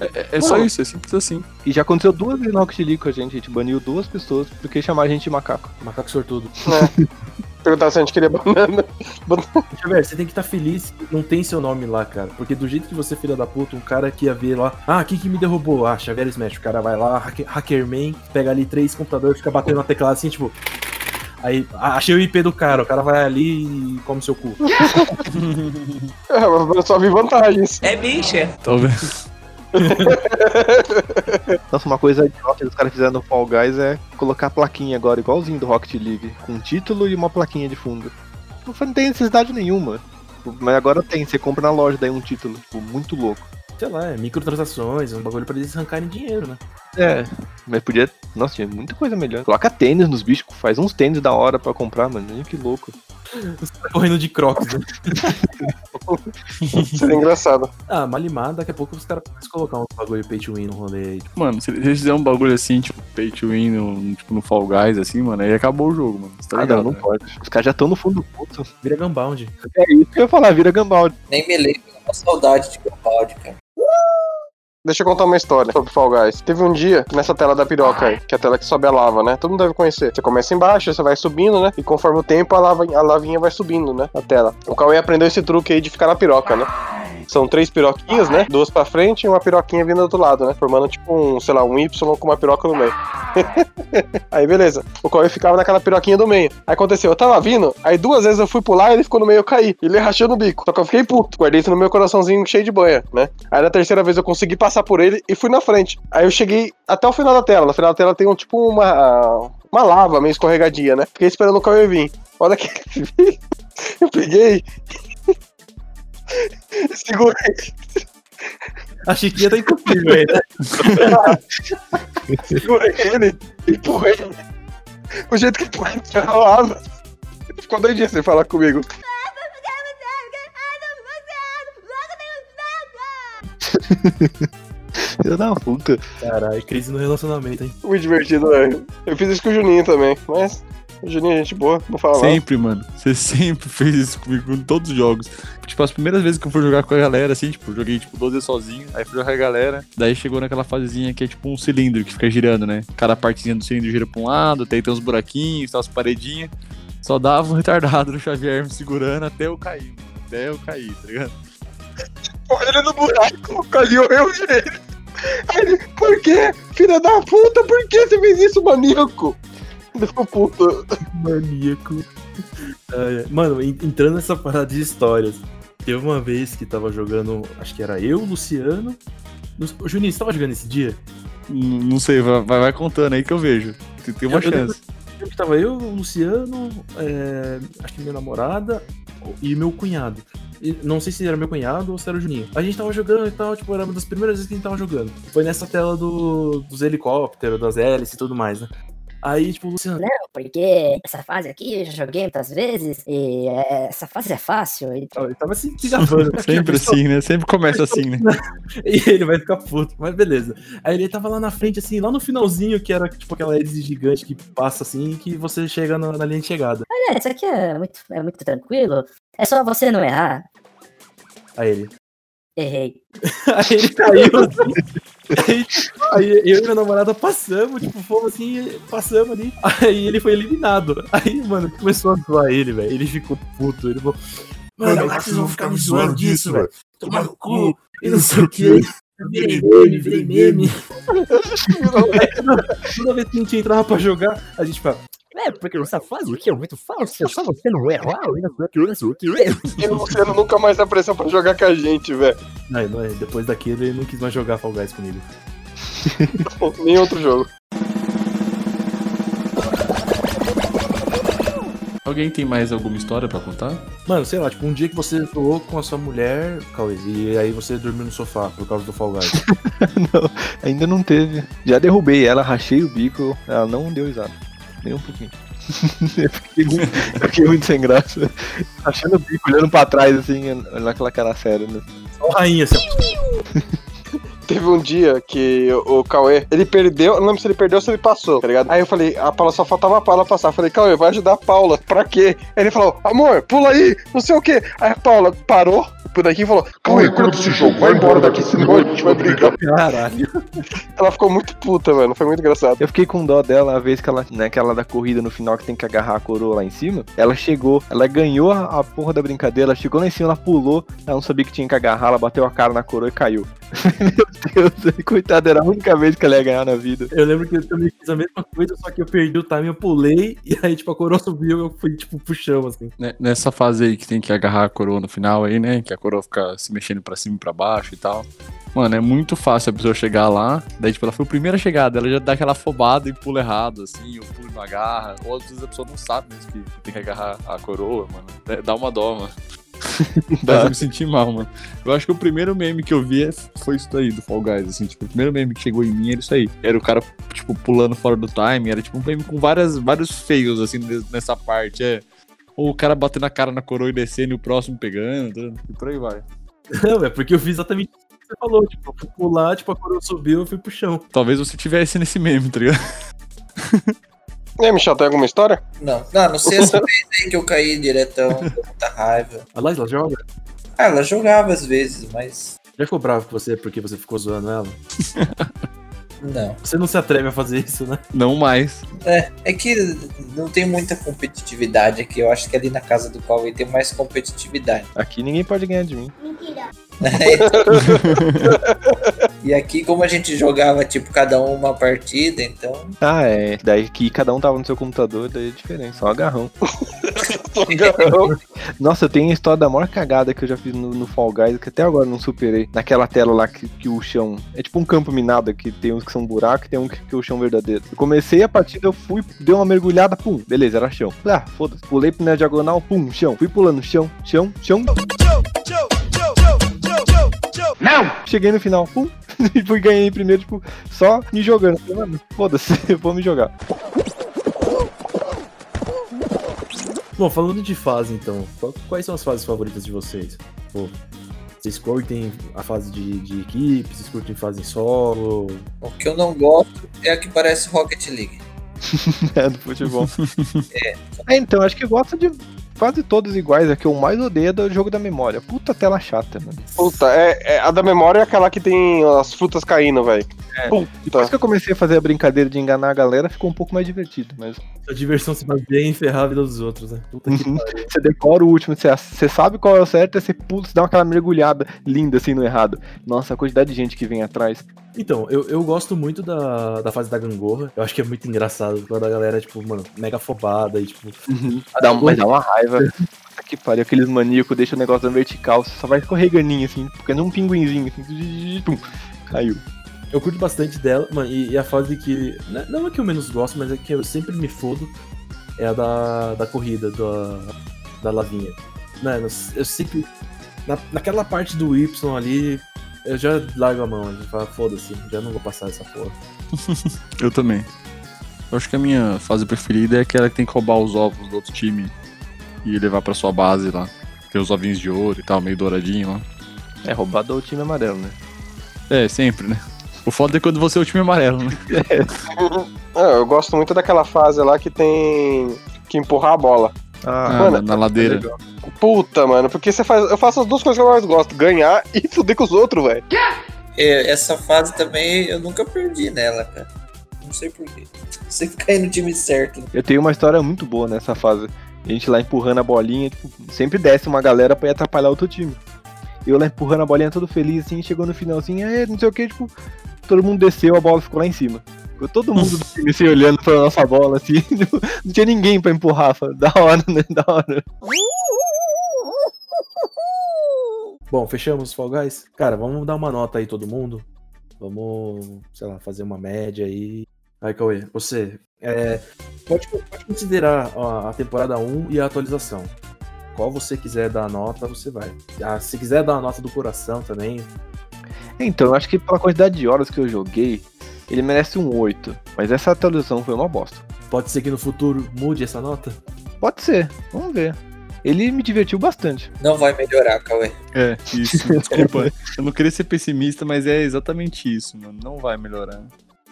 É, é- é só isso, é simples assim. E já aconteceu duas vezes no Rocket League com a gente. A gente baniu duas pessoas porque chamaram a gente de macaco. Macaco sortudo. Perguntaram se a gente queria banana. Deixa eu ver, você tem que estar feliz que não tem seu nome lá, cara. Porque do jeito que você, filha da puta, um cara que ia ver lá, ah, quem que me derrubou? Ah, Xavier Smash. O cara vai lá, hacker, Hackerman, pega ali três computadores, fica batendo na teclada assim, tipo. Aí, ah, achei o IP do cara, o cara vai ali e come seu cu. É, mas eu só vi vantagens. Tá vendo? Nossa, uma coisa idiota que os caras fizeram no Fall Guys é colocar a plaquinha agora, igualzinho do Rocket League, com um título e uma plaquinha de fundo. Não tem necessidade nenhuma. Mas agora tem, você compra na loja daí um título, tipo, muito louco. Sei lá, é microtransações, é um bagulho pra eles arrancarem dinheiro, né? É, mas podia. Nossa, tinha muita coisa melhor. Coloca tênis nos bichos, faz uns tênis da hora pra comprar, mano. Olha Que louco. Os caras correndo de crocs, né? Seria engraçado. Ah, malimar, daqui a pouco os caras começam a colocar um bagulho pay to win no rolê aí. Tipo, Mano, se eles fizerem um bagulho assim, tipo, pay to win, no, tipo, no Fall Guys, assim, mano, aí acabou o jogo, mano. Você tá Ah, ligado? não, não né? pode. Os caras já estão no fundo do poço. vira Gunbound. É isso que eu ia falar, vira Gambald. Nem me lembro, uma saudade de Gambald, cara. Deixa eu contar uma história sobre Fall Guys. Teve um dia nessa tela da piroca aí, que é a tela que sobe a lava, né? Todo mundo deve conhecer. Você começa embaixo, você vai subindo, né? E conforme o tempo, a, lava, a lavinha vai subindo, né? Na tela. O Cauê aprendeu esse truque aí de ficar na piroca, né? São três piroquinhas, né? Duas pra frente e uma piroquinha vindo do outro lado, né? Formando tipo um, sei lá, um Y com uma piroca no meio. aí beleza. O Cauê ficava naquela piroquinha do meio. Aí aconteceu, eu tava vindo, aí duas vezes eu fui pular e ele ficou no meio eu caí. Ele rachou no bico. Só que eu fiquei puto. Guardei isso no meu coraçãozinho cheio de banha, né? Aí na terceira vez eu consegui passar por ele e fui na frente. Aí eu cheguei até o final da tela. No final da tela tem um tipo uma. Uma lava meio escorregadia, né? Fiquei esperando o Cauê vir. Hora que eu peguei. Segurei. A Chiquinha tá impossível aí, né? Segurei ele, empurrei ele. O jeito que empurrei ele lava. Ele ficou doidinho sem falar comigo. Filho da puta. Caralho, crise no relacionamento, hein? Muito divertido, velho. Eu fiz isso com o Juninho também, mas o Juninho é gente boa, não fala mal. Sempre, mano. Você sempre fez isso comigo em todos os jogos. Tipo, as primeiras vezes que eu fui jogar com a galera, assim, tipo, joguei tipo 12 sozinho, aí fui jogar com a galera, daí chegou naquela fasezinha que é tipo um cilindro que fica girando, né? Cada partezinha do cilindro gira pra um lado, tem, tem uns buraquinhos, tem umas paredinhas. Só dava um retardado no Xavier me segurando até eu cair, mano. Até eu cair, tá ligado? Ele no buraco, caiu eu ele. Aí ele, por quê? Filha da puta, por que você fez isso, maníaco? Ele ficou puto. Maníaco. Mano, en- entrando nessa parada de histórias, teve uma vez que tava jogando, acho que era eu, Luciano. Juninho, você tava jogando esse dia? N- Não sei, vai, vai contando aí que eu vejo. Tem, tem uma Eu- chance. Eu tava eu, o Luciano, é, acho que minha namorada e meu cunhado. E não sei se era meu cunhado ou se era o Juninho. A gente tava jogando e tal, tipo, era uma das primeiras vezes que a gente tava jogando. Foi nessa tela do, dos helicópteros, das hélices e tudo mais, né? Aí, tipo, o Luciano, Não, porque essa fase aqui eu já joguei muitas vezes e é, essa fase é fácil. E ele tava se gravando. Sempre assim, né? Sempre começa assim, né? E ele vai ficar puto, mas beleza. Aí ele tava lá na frente, assim, lá no finalzinho, que era tipo aquela hélice gigante que passa assim, que você chega na, na linha de chegada. olha, isso aqui é muito, é muito tranquilo. É só você não errar. Aí ele. Errei. Aí ele caiu assim. Aí, aí eu e minha namorada passamos, tipo, fomos assim, passamos ali. Aí ele foi eliminado. Aí, mano, começou a zoar ele, velho. Ele ficou puto. Ele falou, mano, agora vocês vão ficar me zoando disso, velho. Tomar no cu e não sei o que. Virei meme, virei meme. Toda vez que a gente entrava pra jogar, a gente fala, É, porque essa fase aqui é muito fácil. É só você não errar. E não o que, não o que. E o Luciano nunca mais dá pressão pra jogar com a gente, velho. Não, não, depois daquilo ele não quis mais jogar Fall Guys comigo. Nem outro jogo. Alguém tem mais alguma história pra contar? Mano, sei lá, tipo, um dia que você zoou com a sua mulher, Cauê, e aí você dormiu no sofá por causa do Fall Guys. Ainda não teve. Já derrubei ela, rachei o bico, ela não deu risada. Nem um pouquinho. eu, fiquei muito, eu fiquei muito sem graça. Achando o bico, olhando pra trás, assim, naquela cara séria, né? Só rainha, assim. Teve um dia que o Cauê, ele perdeu, eu não lembro se ele perdeu ou se ele passou, tá ligado? Aí eu falei, a Paula só faltava a Paula passar. Eu falei, Cauê, vai ajudar a Paula. Pra quê? Aí ele falou, amor, pula aí, não sei o quê. Aí a Paula parou por daqui e falou, Cauê, cuida desse jogo, vai embora daqui, senão a gente vai brigar. Caralho. Ela ficou muito puta, mano, foi muito engraçado. Eu fiquei com dó dela a vez que ela, né, aquela da corrida no final que tem que agarrar a coroa lá em cima. Ela chegou, ela ganhou a, a porra da brincadeira, ela chegou lá em cima, ela pulou, ela não sabia que tinha que agarrar, ela bateu a cara na coroa e caiu. Meu Deus, coitada, era a única vez que ela ia ganhar na vida. Eu lembro que eu também fiz a mesma coisa, só que eu perdi o time, eu pulei, e aí, tipo, a coroa subiu, eu fui, tipo, pro chão, assim. Né, Nessa fase aí que tem que agarrar a coroa no final aí, né? Que a coroa fica se mexendo pra cima e pra baixo e tal. Mano, é muito fácil a pessoa chegar lá. Daí, tipo, ela foi a primeira chegada, ela já dá aquela afobada e pula errado, assim, ou pula e não agarra. Ou às vezes a pessoa não sabe mesmo que tem que agarrar a coroa, mano. É, Dá uma dó, mano. Eu me sentir mal, mano. Eu acho que o primeiro meme que eu vi é- foi isso daí, do Fall Guys, assim, tipo, o primeiro meme que chegou em mim era isso aí. Era o cara, tipo, pulando fora do time, era tipo um meme com várias, vários feios, assim, nes- nessa parte, é. Ou o cara batendo a cara na coroa e descendo e o próximo pegando, e por aí vai. Não, é porque eu fiz exatamente o que você falou, tipo, eu fui pular, tipo, a coroa subiu, eu fui pro chão. Talvez você tivesse nesse meme, tá ligado? E aí, Michel, tem alguma história? Não, não, não sei essa vez aí que eu caí diretão, deu muita raiva. A ela joga? Ah, ela jogava às vezes, mas Já ficou bravo com você porque você ficou zoando ela? não. Você não se atreve a fazer isso, né? Não mais. É, é que não tem muita competitividade aqui. Eu acho que ali na casa do Cauê tem mais competitividade. Aqui ninguém pode ganhar de mim. e aqui, como a gente jogava, tipo, cada um uma partida, então. Ah, é. Daí que cada um tava no seu computador, daí é diferente, só um agarrão. Nossa, eu tenho a história da maior cagada que eu já fiz no, no Fall Guys, que até agora eu não superei. Naquela tela lá que, que o chão. É tipo um campo minado, que tem uns que são buracos e tem um que, que é o chão verdadeiro. Eu comecei a partida, eu fui, dei uma mergulhada, pum, beleza, era chão. Ah, foda-se. Pulei na diagonal, pum, chão. Fui pulando, chão, chão, chão. Não! Cheguei no final, pum, e fui ganhei primeiro, tipo, só me jogando. Falei, Mano, foda-se, eu vou me jogar. Bom, falando de fase, então, quais são as fases favoritas de vocês? Pô, vocês curtem a fase de, de equipe? Vocês curtem fase em solo? O que eu não gosto é a que parece Rocket League. É, do futebol. é. então, acho que gosta de quase todas iguais. A que eu mais odeio é do jogo da memória. Puta tela chata, mano. Puta, é, é- a da memória é aquela que tem as frutas caindo, velho. É. Puta. Depois que eu comecei a fazer a brincadeira de enganar a galera, ficou um pouco mais divertido. Mas A diversão se baseia em ferrar a vida dos outros, né? Puta que pariu. você decora o último, você, você sabe qual é o certo, aí você pula, você dá aquela mergulhada linda assim no errado. Nossa, a quantidade de gente que vem atrás. Então, eu, eu gosto muito da, da fase da gangorra. Eu acho que é muito engraçado quando a galera, tipo, mano, mega afobada e, tipo, Dá, mas dá uma raiva. Que pariu, aqueles maníacos deixam o negócio na vertical, você só vai escorreganinho assim, porque nem um pinguinzinho assim. Pum, caiu. Eu curto bastante dela, mano, e, e a fase que. né, Não é que eu menos gosto, mas é que eu sempre me fodo. É a da, da corrida, da, da lavinha. Mano, eu sempre. Na, naquela parte do Y ali, eu já largo a mão, já falo, foda-se, já não vou passar essa porra. Eu também. Eu acho que a minha fase preferida é aquela que tem que roubar os ovos do outro time e levar pra sua base lá. Tem os ovinhos de ouro e tal, meio douradinho lá. É roubado o time amarelo, né? É, sempre, né? O foda é quando você é o time amarelo, né? Ah, eu gosto muito daquela fase lá que tem que empurrar a bola. Ah, Ah, mano, na, na ladeira. legal. Puta, mano, porque você faz. Eu faço as duas coisas que eu mais gosto: ganhar e fuder com os outros, velho. É, essa fase também eu nunca perdi nela, cara. Não sei porquê. Sempre caí no time certo. Eu tenho uma história muito boa nessa fase. A gente lá empurrando a bolinha, tipo, sempre desce uma galera pra ir atrapalhar outro time. Eu lá empurrando a bolinha todo feliz, assim, chegou no finalzinho, é, não sei o que, tipo, todo mundo desceu, a bola ficou lá em cima. Ficou todo mundo do time assim, olhando pra nossa bola, assim, não tinha ninguém pra empurrar, falei, da hora, né, da hora. Bom, fechamos os Fall Guys? Cara, vamos dar uma nota aí, todo mundo. Vamos, sei lá, fazer uma média aí. Aí, Cauê, você é, pode, pode considerar ó, a temporada 1 e a atualização. Qual você quiser dar a nota, você vai. Ah, se quiser dar a nota do coração também, Então, eu acho que pela quantidade de horas que eu joguei, ele merece um 8, mas essa atualização foi uma bosta. pode ser que no futuro mude essa nota? Pode ser, vamos ver. Ele me divertiu bastante. Não vai melhorar, Cauê. É, isso. Desculpa. eu não queria ser pessimista, mas é exatamente isso, mano. Não vai melhorar.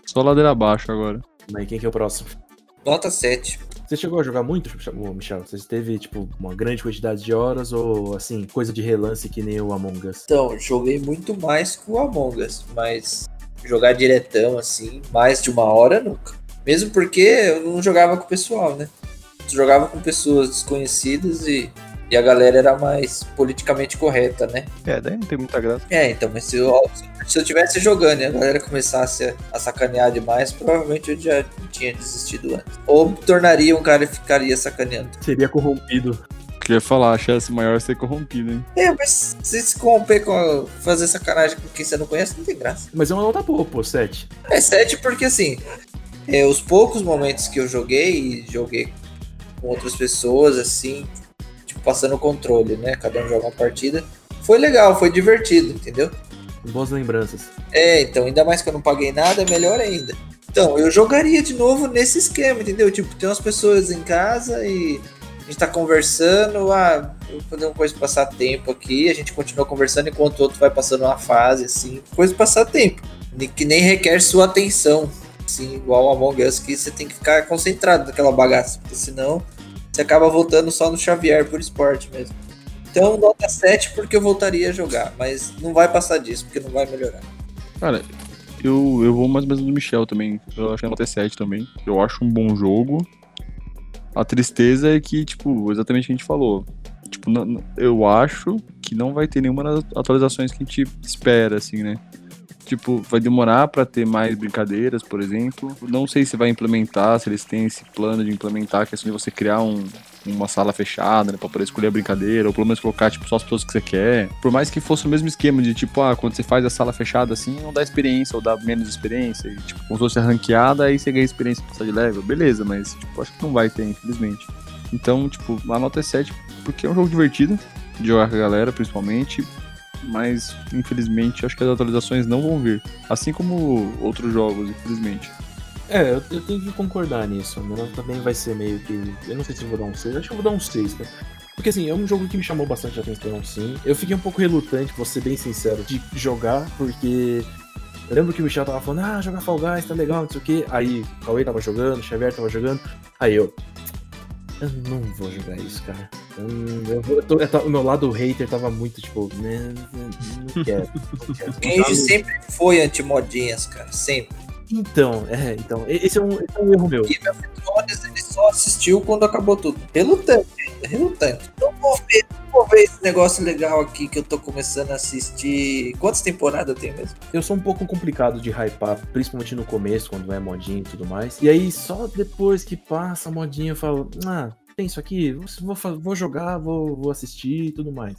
Só ladeira abaixo agora. Mas quem que é o próximo? Nota 7. Você chegou a jogar muito, Michel? Você teve, tipo, uma grande quantidade de horas ou, assim, coisa de relance que nem o Among Us? Então, joguei muito mais que o Among Us, mas jogar diretão assim, mais de uma hora nunca. Mesmo porque eu não jogava com o pessoal, né? Eu jogava com pessoas desconhecidas e, e a galera era mais politicamente correta, né? É, daí não tem muita graça. É, então, mas se eu, se eu tivesse jogando e a galera começasse a, sacanear demais, provavelmente eu já tinha desistido antes. Ou me tornaria um cara e ficaria sacaneando. Seria corrompido. Queria falar, a chance maior é ser corrompido, hein? É, mas se se corromper com a- fazer sacanagem com quem você não conhece, não tem graça. Mas é uma nota boa, pô, 7. É 7 porque assim, é, os poucos momentos que eu joguei, e joguei com outras pessoas, assim, passando o controle, né? Cada um joga uma partida. Foi legal, foi divertido, entendeu? Boas lembranças. É, então, ainda mais que eu não paguei nada, melhor ainda. Então, eu jogaria de novo nesse esquema, entendeu? Tipo, tem umas pessoas em casa e a gente tá conversando, ah, eu vou fazer uma coisa de passar tempo aqui, a gente continua conversando enquanto o outro vai passando uma fase, assim, coisa de passar tempo. Que nem requer sua atenção, assim, igual o Among Us, que você tem que ficar concentrado naquela bagaça, porque senão você acaba voltando só no Xavier por esporte mesmo. Então, nota 7 porque eu voltaria a jogar, mas não vai passar disso, porque não vai melhorar. Cara, eu, eu vou mais ou menos do Michel também. Eu acho que é nota 7 também. Eu acho um bom jogo. A tristeza é que, tipo, exatamente o que a gente falou. Tipo, eu acho que não vai ter nenhuma das atualizações que a gente espera, assim, né? Tipo, vai demorar pra ter mais brincadeiras, por exemplo. Não sei se vai implementar, se eles têm esse plano de implementar a questão de você criar um, uma sala fechada, né, pra poder escolher a brincadeira, ou pelo menos colocar, tipo, só as pessoas que você quer. Por mais que fosse o mesmo esquema de, tipo, ah, quando você faz a sala fechada assim, não dá experiência, ou dá menos experiência, e, tipo, como se fosse ranqueada, aí você ganha experiência pra passar de level, beleza, mas, tipo, acho que não vai ter, infelizmente. Então, tipo, a nota é 7, porque é um jogo divertido, de jogar com a galera, principalmente, mas, infelizmente, acho que as atualizações não vão vir. Assim como outros jogos, infelizmente. É, eu, eu tenho que concordar nisso. Minha nota também vai ser meio que. Eu não sei se vou dar um 6, acho que vou dar um 6, né? Porque assim, é um jogo que me chamou bastante atenção, sim. Eu fiquei um pouco relutante, vou ser bem sincero, de jogar, porque. Eu lembro que o Michel tava falando, ah, jogar Fall Guys tá legal, não sei o quê. Aí o Cauê tava jogando, o Xavier tava jogando. Aí eu. Eu não vou jogar isso, cara. Não- eu, eu tô- eu o meu lado hater tava muito tipo, né, não quero. Não quero. O Kenji sempre foi anti-modinhas, cara. Sempre. Então, é, então. Esse é um, esse é um erro meu. Game of Thrones ele só assistiu quando acabou tudo. Relutante, relutante. Então vou ver, vou ver esse negócio legal aqui que eu tô começando a assistir. Quantas temporadas tem mesmo? Eu sou um pouco complicado de hypar, principalmente no começo, quando é modinha e tudo mais. E aí, só depois que passa a modinha, eu falo, ah, tem isso aqui, vou, vou, jogar, vou, vou assistir e tudo mais.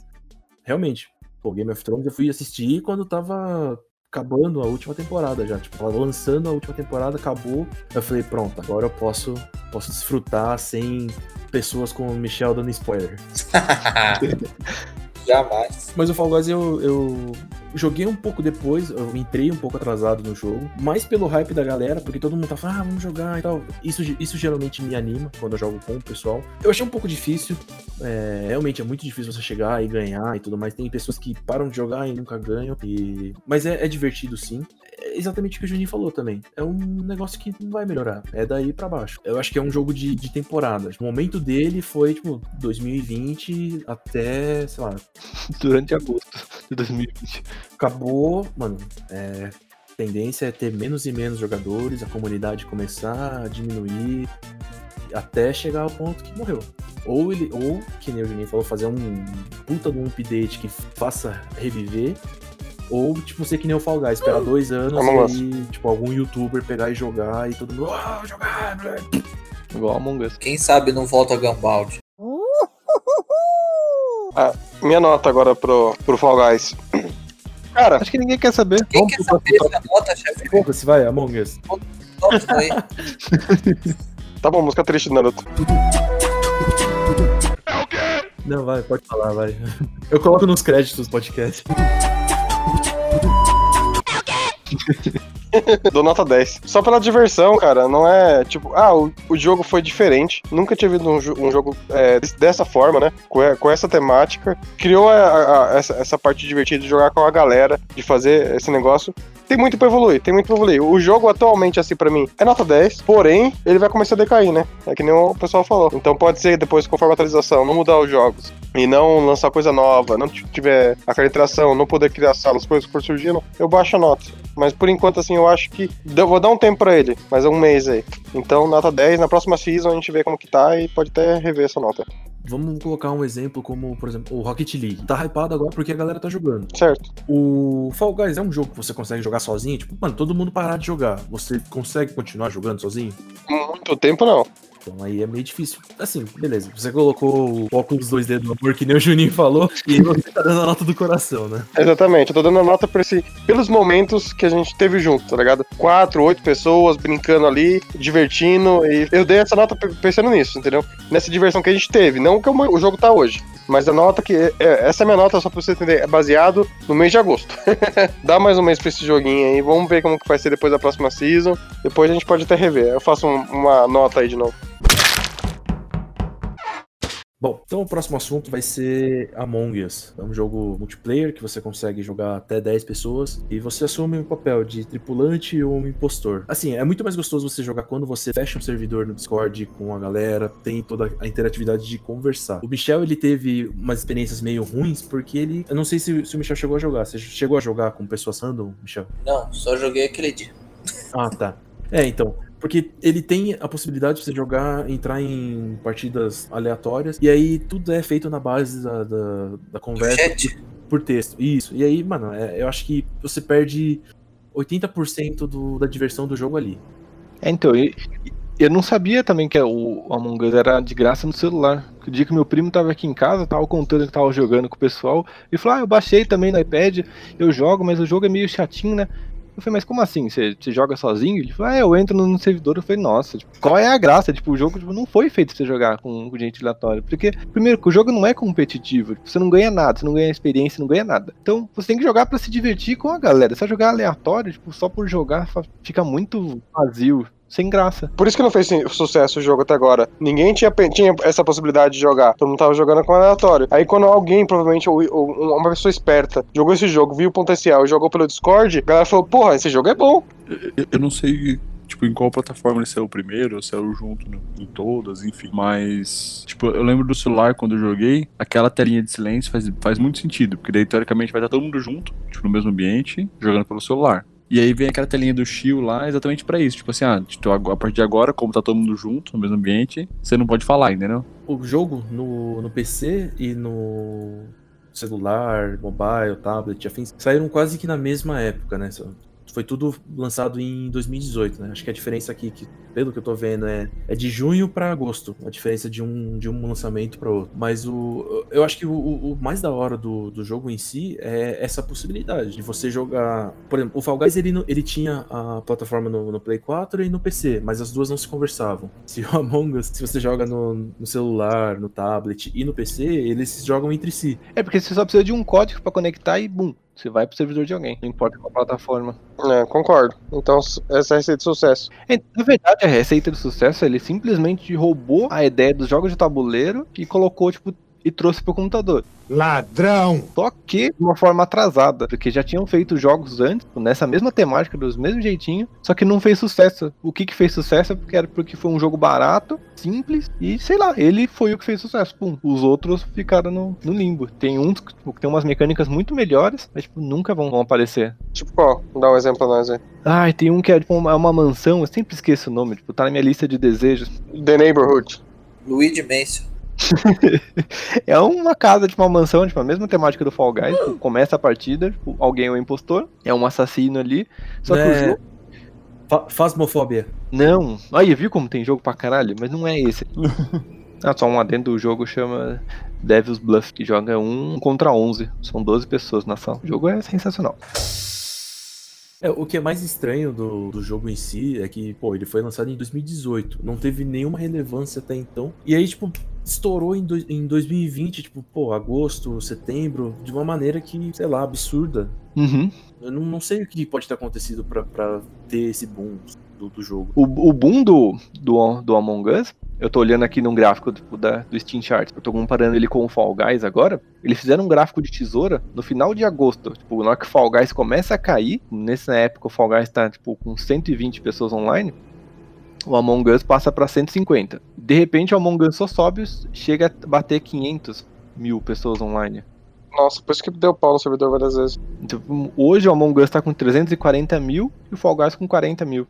Realmente, pô, Game of Thrones eu fui assistir quando tava acabando a última temporada já. Tipo, lançando a última temporada, acabou. Eu falei, pronto, agora eu posso, posso desfrutar sem pessoas como o Michel dando spoiler. Jamais. Mas o Fall Guys eu, eu joguei um pouco depois, eu entrei um pouco atrasado no jogo, mais pelo hype da galera, porque todo mundo tá falando, ah, vamos jogar e tal. Isso, isso geralmente me anima quando eu jogo com o pessoal. Eu achei um pouco difícil, é, realmente é muito difícil você chegar e ganhar e tudo mais. Tem pessoas que param de jogar e nunca ganham, e... mas é, é divertido sim. É exatamente o que o Juninho falou também. É um negócio que não vai melhorar, é daí pra baixo. Eu acho que é um jogo de, de temporada. O momento dele foi, tipo, 2020 até, sei lá, Durante agosto de 2020. acabou, mano. É, tendência é ter menos e menos jogadores, a comunidade começar a diminuir até chegar ao ponto que morreu. Ou ele, ou, que nem o Juninho falou, fazer um puta de um update que faça reviver. Ou, tipo, ser que nem o Fall Guys, esperar dois anos Among e tipo, algum youtuber pegar e jogar e todo mundo, ah, vou jogar, moleque." Igual Among Us. Quem sabe não volta a Gunbound. Minha nota agora pro, pro Fall Guys. Cara, Acho que ninguém quer saber. Quem Vamos quer saber essa nota, chefe? Porra, se vai, Among Us. Tá bom, música triste do Naruto. Não, vai, pode falar, vai. Eu coloco nos créditos do podcast. Dou nota 10. Só pela diversão, cara. Não é tipo, ah, o, o jogo foi diferente. Nunca tinha visto um, um jogo é, des- dessa forma, né? Com, com essa temática. Criou a- a- a- essa, essa parte divertida de jogar com a galera, de fazer esse negócio. Tem muito pra evoluir, tem muito pra evoluir. O jogo atualmente, assim, pra mim, é nota 10, porém, ele vai começar a decair, né? É que nem o pessoal falou. Então pode ser depois, conforme a atualização, não mudar os jogos e não lançar coisa nova, não tiver aquela interação, não poder criar salas, coisas que for surgindo, eu baixo a nota. Mas por enquanto, assim, eu acho que. vou dar um tempo pra ele, mas é um mês aí. Então, nota 10, na próxima season a gente vê como que tá e pode até rever essa nota. Vamos colocar um exemplo como, por exemplo, o Rocket League. Tá hypado agora porque a galera tá jogando. Certo? O Fall Guys é um jogo que você consegue jogar sozinho? Tipo, mano, todo mundo parar de jogar. Você consegue continuar jogando sozinho? Muito tempo não. Então aí é meio difícil. Assim, beleza. Você colocou o óculos 2D do amor, que nem o Juninho falou, e você tá dando a nota do coração, né? Exatamente, eu tô dando a nota por esse, pelos momentos que a gente teve junto, tá ligado? Quatro, oito pessoas brincando ali, divertindo, e eu dei essa nota pe- pensando nisso, entendeu? Nessa diversão que a gente teve, não que o jogo tá hoje. Mas a nota que. é- essa é a minha nota, só pra você entender, é baseado no mês de agosto. Dá mais um mês pra esse joguinho aí, vamos ver como que vai ser depois da próxima season. Depois a gente pode até rever. Eu faço um- uma nota aí de novo. Bom, então o próximo assunto vai ser Among Us. É um jogo multiplayer que você consegue jogar até 10 pessoas e você assume o papel de tripulante ou um impostor. Assim, é muito mais gostoso você jogar quando você fecha um servidor no Discord com a galera, tem toda a interatividade de conversar. O Michel, ele teve umas experiências meio ruins porque ele... Eu não sei se, se o Michel chegou a jogar. Você chegou a jogar com pessoas random, Michel? Não, só joguei aquele dia. Ah, tá. É, então. Porque ele tem a possibilidade de você jogar, entrar em partidas aleatórias, e aí tudo é feito na base da, da, da conversa Chat? por texto. Isso. E aí, mano, é- eu acho que você perde 80% do, da diversão do jogo ali. É, então, e- eu não sabia também que o Among Us era de graça no celular. O dia que meu primo tava aqui em casa, tava contando que tava jogando com o pessoal, e falou: Ah, eu baixei também no iPad, eu jogo, mas o jogo é meio chatinho, né? Eu falei, mas como assim? Você, você joga sozinho? Ele falou, ah, eu entro no, servidor. Eu falei, nossa, tipo, qual é a graça? Tipo, o jogo tipo, não foi feito pra você jogar com, com gente aleatória. Porque, primeiro, o jogo não é competitivo. tipo, você não ganha nada, você não ganha experiência, não ganha nada. Então, você tem que jogar pra se divertir com a galera. Se jogar aleatório, tipo, só por jogar, fica muito vazio, sem graça. Por isso que não fez sucesso o jogo até agora. Ninguém tinha, tinha essa possibilidade de jogar. Todo mundo tava jogando com aleatório. Aí quando alguém, provavelmente, ou, ou uma pessoa esperta, jogou esse jogo, viu o potencial e jogou pelo Discord, a galera falou, porra, esse jogo é bom. Eu, eu não sei, tipo, em qual plataforma ele saiu primeiro, ou saiu junto no- em todas, enfim. Mas, tipo, eu lembro do celular quando eu joguei, aquela telinha de silêncio faz, faz muito sentido, porque daí, teoricamente, vai estar todo mundo junto, tipo, no mesmo ambiente, jogando pelo celular. E aí vem aquela telinha do Shield lá exatamente pra isso. Tipo assim, ah, a partir de agora, como tá todo mundo junto, no mesmo ambiente, você não pode falar, entendeu? O jogo no, no PC e no celular, mobile, tablet, afins, saíram quase que na mesma época, né? Foi tudo lançado em 2018, né? Acho que a diferença aqui, que, pelo que eu tô vendo, é, é de junho pra agosto. A diferença de um, de um lançamento pra outro. Mas o, eu acho que o, o- mais da hora do, do jogo em si é essa possibilidade de você jogar. Por exemplo, o Fall Guys ele, ele tinha a plataforma no, no Play 4 e no PC, mas as duas não se conversavam. Se o Among Us, se você joga no, no celular, no tablet e no PC, eles jogam entre si. É porque você só precisa de um código pra conectar e, bum, você vai pro servidor de alguém. Não importa qual plataforma. É, concordo. Então, essa é a receita de sucesso. É, Na verdade, a receita do sucesso, ele simplesmente roubou a ideia dos jogos de tabuleiro e colocou, tipo, e trouxe pro computador. Ladrão! Só que de uma forma atrasada, porque já tinham feito jogos antes, nessa mesma temática, do mesmo jeitinho, só que não fez sucesso. O que que fez sucesso é porque era porque foi um jogo barato, simples, e sei lá, ele foi o que fez sucesso. Pum. Os outros ficaram no, no limbo. Tem uns que tipo, tem umas mecânicas muito melhores, mas tipo, nunca vão, vão aparecer. Tipo qual? Dá um exemplo pra nós aí. Ai, tem um que é tipo uma, uma mansão, eu sempre esqueço o nome, tipo, tá na minha lista de desejos. The Neighborhood. Luigi Mansion. É uma casa, tipo, uma mansão, tipo, a mesma temática do Fall Guys. tipo, começa a partida, tipo, alguém é o impostor, é um assassino ali. Só que o Né? jogo. Fa Fasmofobia. Não. Aí, viu como tem jogo pra caralho? Mas não é esse. ah, só um adendo do jogo chama Devil's Bluff, que joga um contra 11. São 12 pessoas na sala. O jogo é sensacional. É, o que é mais estranho do, do jogo em si é que, pô, ele foi lançado em 2018, não teve nenhuma relevância até então. E aí, tipo, estourou em, dois- em 2020, tipo, pô, agosto, setembro, de uma maneira que, sei lá, absurda. Uhum. Eu não, não sei o que pode ter acontecido pra, pra ter esse boom do, do jogo. O, o boom do, do, do Among Us, eu tô olhando aqui num gráfico tipo, da, do Steam Charts, eu tô comparando ele com o Fall Guys agora. Eles fizeram um gráfico de tesoura no final de agosto. Tipo, na hora que o Fall Guys começa a cair, nessa época o Fall Guys tá tipo, com 120 pessoas online, o Among Us passa pra 150. De repente o Among Us só sobe, chega a bater 500 mil pessoas online. Nossa, por isso que deu pau no servidor várias vezes. Então, hoje o Among Us tá com 340 mil e o Fall Guys com 40 mil.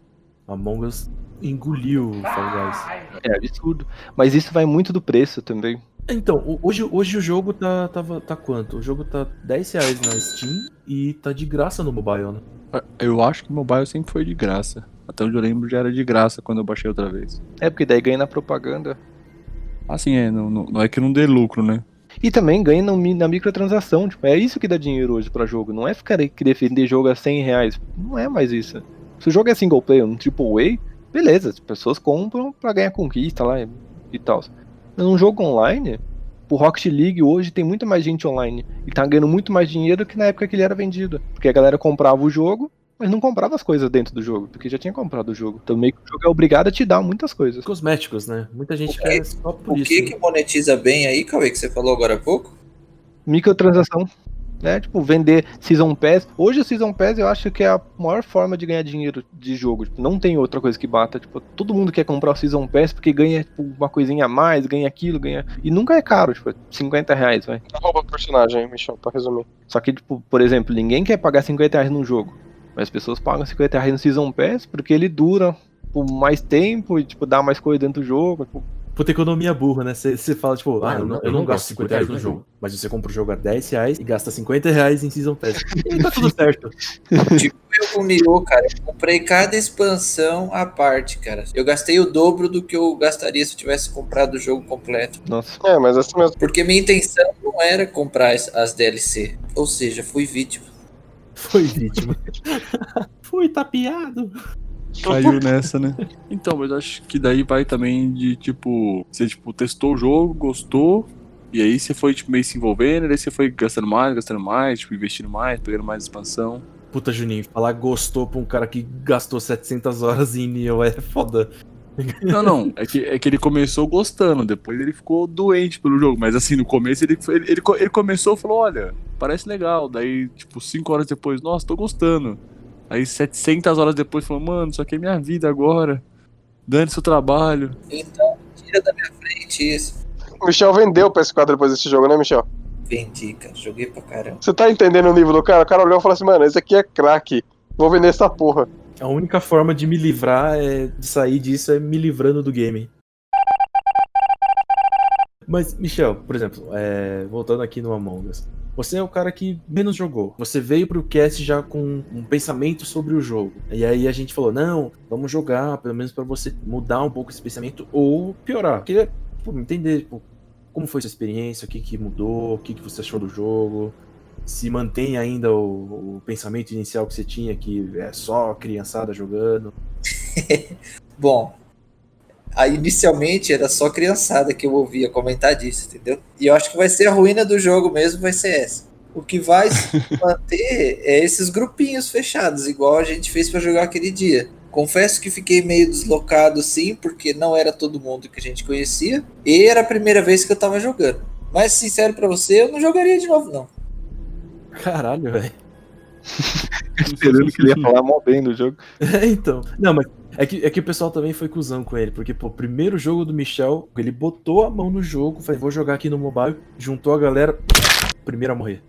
Among Us engoliu o Fall Guys. É absurdo. Mas isso vai muito do preço também. Então, hoje, hoje o jogo tá, tava, tá quanto? O jogo tá 10 reais na Steam e tá de graça no mobile, né? Eu acho que o mobile sempre foi de graça. Até onde eu lembro já era de graça quando eu baixei outra vez. É, porque daí ganha na propaganda. Assim, é, não, não, não é que não dê lucro, né? E também ganha no na microtransação. Tipo, é isso que dá dinheiro hoje pra jogo. Não é ficar que defender jogo a 100 reais. Não é mais isso. Se o jogo é single player, um triple A, beleza. As pessoas compram pra ganhar conquista lá e, e tal. Mas num jogo online, o Rocket League hoje tem muito mais gente online. E tá ganhando muito mais dinheiro que na época que ele era vendido. Porque a galera comprava o jogo, mas não comprava as coisas dentro do jogo. Porque já tinha comprado o jogo. Então meio que o jogo é obrigado a te dar muitas coisas. Cosméticos, né? Muita gente O quer que- só por O isso. que que monetiza bem aí, Cauê, que você falou agora há pouco? microtransação. Né? Tipo, vender Season Pass. Hoje o Season Pass eu acho que é a maior forma de ganhar dinheiro de jogo. Tipo, não tem outra coisa que bata. Tipo, todo mundo quer comprar o Season Pass porque ganha tipo, uma coisinha a mais, ganha aquilo, ganha. E nunca é caro, tipo, 50 reais, vai. Rouba personagem, Michel, pra resumir. Só que, tipo, por exemplo, ninguém quer pagar 50 reais num jogo. Mas as pessoas pagam 50 reais no Season Pass porque ele dura por mais tempo e, tipo, dá mais coisa dentro do jogo. Tipo, Puta economia burra, né? Você fala, tipo, ah, eu não, eu não gasto 50 reais no jogo. Mas você compra o jogo a 10 reais e gasta 50 reais em Season Pass. E tá tudo certo. Eu com o cara, eu comprei cada expansão à parte, cara. Eu gastei o dobro do que eu gastaria se eu tivesse comprado o jogo completo. nossa. É, mas assim mesmo. Porque minha intenção não era comprar as, as DLC. Ou seja, fui vítima. Foi vítima. Fui tapeado. Caiu nessa, né? Então, mas acho que daí vai também de tipo. Você tipo, testou o jogo, gostou. E aí você foi tipo, meio se envolvendo, daí você foi gastando mais, gastando mais, tipo, investindo mais, pegando mais expansão. Puta, Juninho, falar gostou pra um cara que gastou 700 horas em Nioh é foda. Não, não, é que, é que ele começou gostando, depois ele ficou doente pelo jogo, mas assim, no começo ele, ele, ele, ele começou e falou, olha, parece legal, daí, tipo, 5 horas depois, nossa, tô gostando. Aí 700 horas depois falou, mano, isso aqui é minha vida agora, dane seu trabalho. Então, tira da minha frente isso. Michel vendeu o PS4 depois desse jogo, né, Michel? Vendi, cara. Joguei pra caramba. Você tá entendendo o nível do cara? O cara olhou e falou assim, mano, esse aqui é craque. Vou vender essa porra. A única forma de me livrar é, de sair disso é me livrando do game. Mas, Michel, por exemplo, é, voltando aqui no Among Us. Você é o cara que menos jogou. Você veio pro cast já com um pensamento sobre o jogo. E aí a gente falou: não, vamos jogar, pelo menos pra você mudar um pouco esse pensamento ou piorar. Queria pô, entender pô, como foi sua experiência, o que, que mudou, o que, que você achou do jogo. Se mantém ainda o, o pensamento inicial que você tinha, que é só criançada jogando. Bom, aí inicialmente era só criançada que eu ouvia comentar disso, entendeu? E eu acho que vai ser a ruína do jogo mesmo, vai ser essa. O que vai se manter é esses grupinhos fechados, igual a gente fez pra jogar aquele dia. Confesso que fiquei meio deslocado sim, porque não era todo mundo que a gente conhecia, e era a primeira vez que eu tava jogando. Mas sincero pra você, eu não jogaria de novo não. Caralho, velho. Esperando que ele ia falar mal bem do jogo. É, então. Não, mas é que, é que o pessoal também foi cuzão com ele, porque, pô, o primeiro jogo do Michel, ele botou a mão no jogo, falei, vou jogar aqui no mobile, juntou a galera, primeiro a morrer.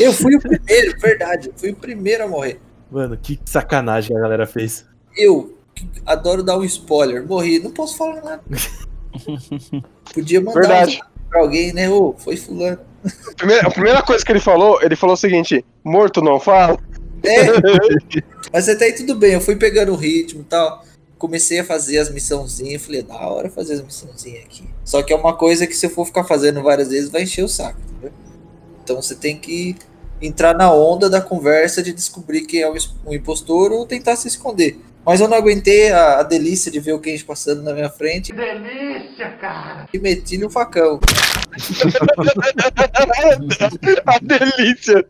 Eu fui o primeiro, verdade, eu fui o primeiro a morrer. Mano, que sacanagem a galera fez. Eu, que adoro dar um spoiler, morri, não posso falar nada. Podia mandar Verdade. um pra alguém, né? Ô, foi fulano. A primeira, a primeira coisa que ele falou, ele falou o seguinte: morto não fala. É, mas até aí tudo bem, eu fui pegando o ritmo e tal. Comecei a fazer as missãozinhas, falei, da hora fazer as missãozinhas aqui. Só que é uma coisa que se eu for ficar fazendo várias vezes, vai encher o saco, entendeu? Então você tem que entrar na onda da conversa de descobrir quem é o impostor ou tentar se esconder. Mas eu não aguentei a, a delícia de ver o Kenji passando na minha frente Delícia, cara. e meti-lhe o facão. A delícia.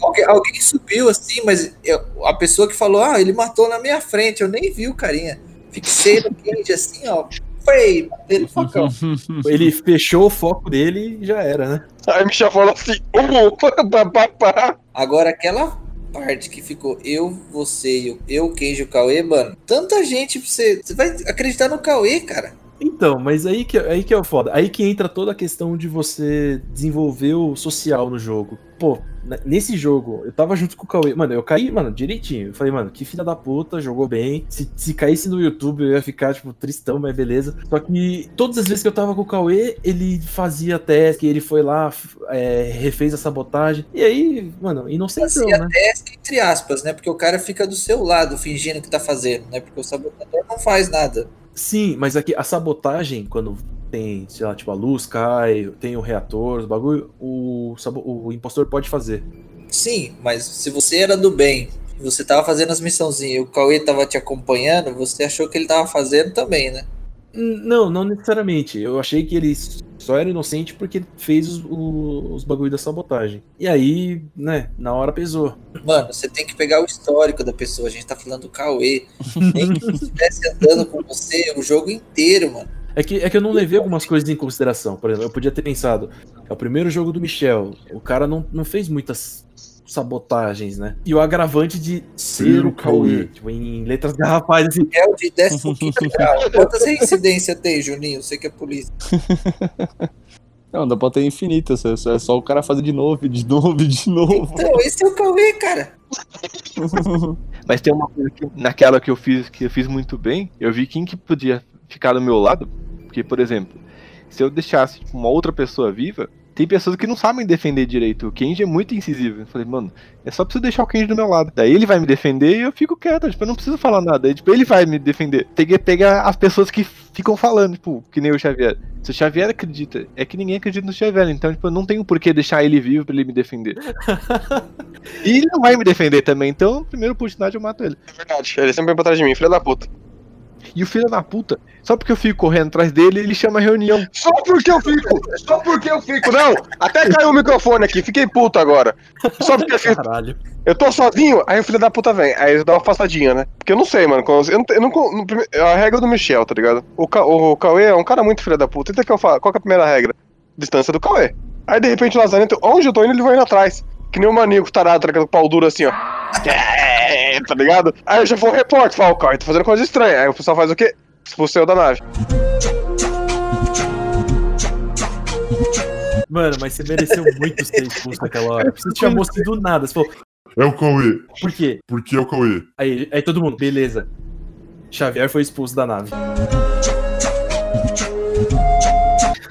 Alguém, alguém subiu assim, mas eu- a pessoa que falou, ah, ele matou na minha frente, eu nem vi o carinha. Fixei no Kenji assim, ó. Foi, matei no facão. Ele fechou o foco dele e já era, né? Aí o Michel falou assim, "Ô, pá, pá, pá." Agora, aquela parte que ficou eu, você e o eu, Kenji e o Cauê, mano, tanta gente, você, você vai acreditar no Cauê, cara. Então, mas aí que, aí que é o foda. Aí que entra toda a questão de você desenvolver o social no jogo. Pô, n- nesse jogo, eu tava junto com o Cauê. Mano, eu caí, mano, direitinho. Eu falei, mano, que filha da puta, jogou bem. Se, se caísse no YouTube, eu ia ficar, tipo, tristão, mas beleza. Só que todas as vezes que eu tava com o Cauê, ele fazia teste, ele foi lá, é, refez a sabotagem. E aí, mano, inocentão, Fazia né? teste entre aspas, né? Porque o cara fica do seu lado fingindo que tá fazendo, né? Porque o sabotador não faz nada. Sim, mas aqui a sabotagem, quando tem, sei lá, tipo, a luz cai, tem o reator, os bagulho, o, o impostor pode fazer. Sim, mas se você era do bem, você tava fazendo as missãozinhas e o Cauê tava te acompanhando, você achou que ele tava fazendo também, né? Não, não necessariamente. Eu achei que ele só era inocente porque ele fez os, os bagulho da sabotagem. E aí, né, na hora pesou. Mano, você tem que pegar o histórico da pessoa. A gente tá falando do Cauê. Nem que estivesse andando com você o jogo inteiro, mano. É que, é que eu não levei algumas coisas em consideração. Por exemplo, eu podia ter pensado, é o primeiro jogo do Michel. O cara não, não fez muitas sabotagens, né? E o agravante de ser o Cauê. Tipo, em letras garrafais, assim. É o de 15 grau. Quantas reincidências tem, Juninho? Você que é polícia. Não, dá pra ter infinita. É só, é só o cara fazer de novo, de novo, de novo. Então, esse é o Cauê, cara. Mas tem uma coisa que naquela que eu fiz que eu fiz muito bem, eu vi quem que podia ficar do meu lado. Porque, por exemplo, se eu deixasse tipo, uma outra pessoa viva, tem pessoas que não sabem defender direito. O Kenji é muito incisivo. Eu falei, mano, é só preciso deixar o Kenji do meu lado. Daí ele vai me defender e eu fico quieto. Tipo, eu não preciso falar nada. Aí, tipo, ele vai me defender. Tem que pegar as pessoas que ficam falando, tipo, que nem o Xavier. Se o Xavier acredita, é que ninguém acredita no Xavier. Então, tipo, eu não tenho por que deixar ele vivo pra ele me defender. e ele não vai me defender também. Então, primeiro oportunidade eu mato ele. É verdade, ele sempre vem pra trás de mim, filho da puta. E o filho da puta, só porque eu fico correndo atrás dele, ele chama reunião. Só porque eu fico, só porque eu fico. Não, até caiu o microfone aqui, fiquei puto agora. Só porque eu fico. Caralho. Eu tô sozinho, aí o filho da puta vem. Aí eu dou uma afastadinha, né? Porque eu não sei, mano. quando- Eu não, eu não, é a regra do Michel, tá ligado? O, Ca, o Cauê é um cara muito filho da puta. Então que eu falo, qual que é a primeira regra? Distância do Cauê. Aí de repente o Lazarento, onde eu tô indo, ele vai indo atrás. Que nem um maníaco tarado, tá ligado? O pau duro assim, ó. Tá ligado? Aí eu já vou repórter, falo, o Cauê tá fazendo coisa estranha. Aí o pessoal faz o quê? Expulsei o da nave. Mano, mas você mereceu muito ser expulso naquela hora. Você te chamou assim do nada. Você falou, É o Cauê. por quê? Por que é o Cauê? Aí, aí todo mundo, beleza. Xavier foi expulso da nave.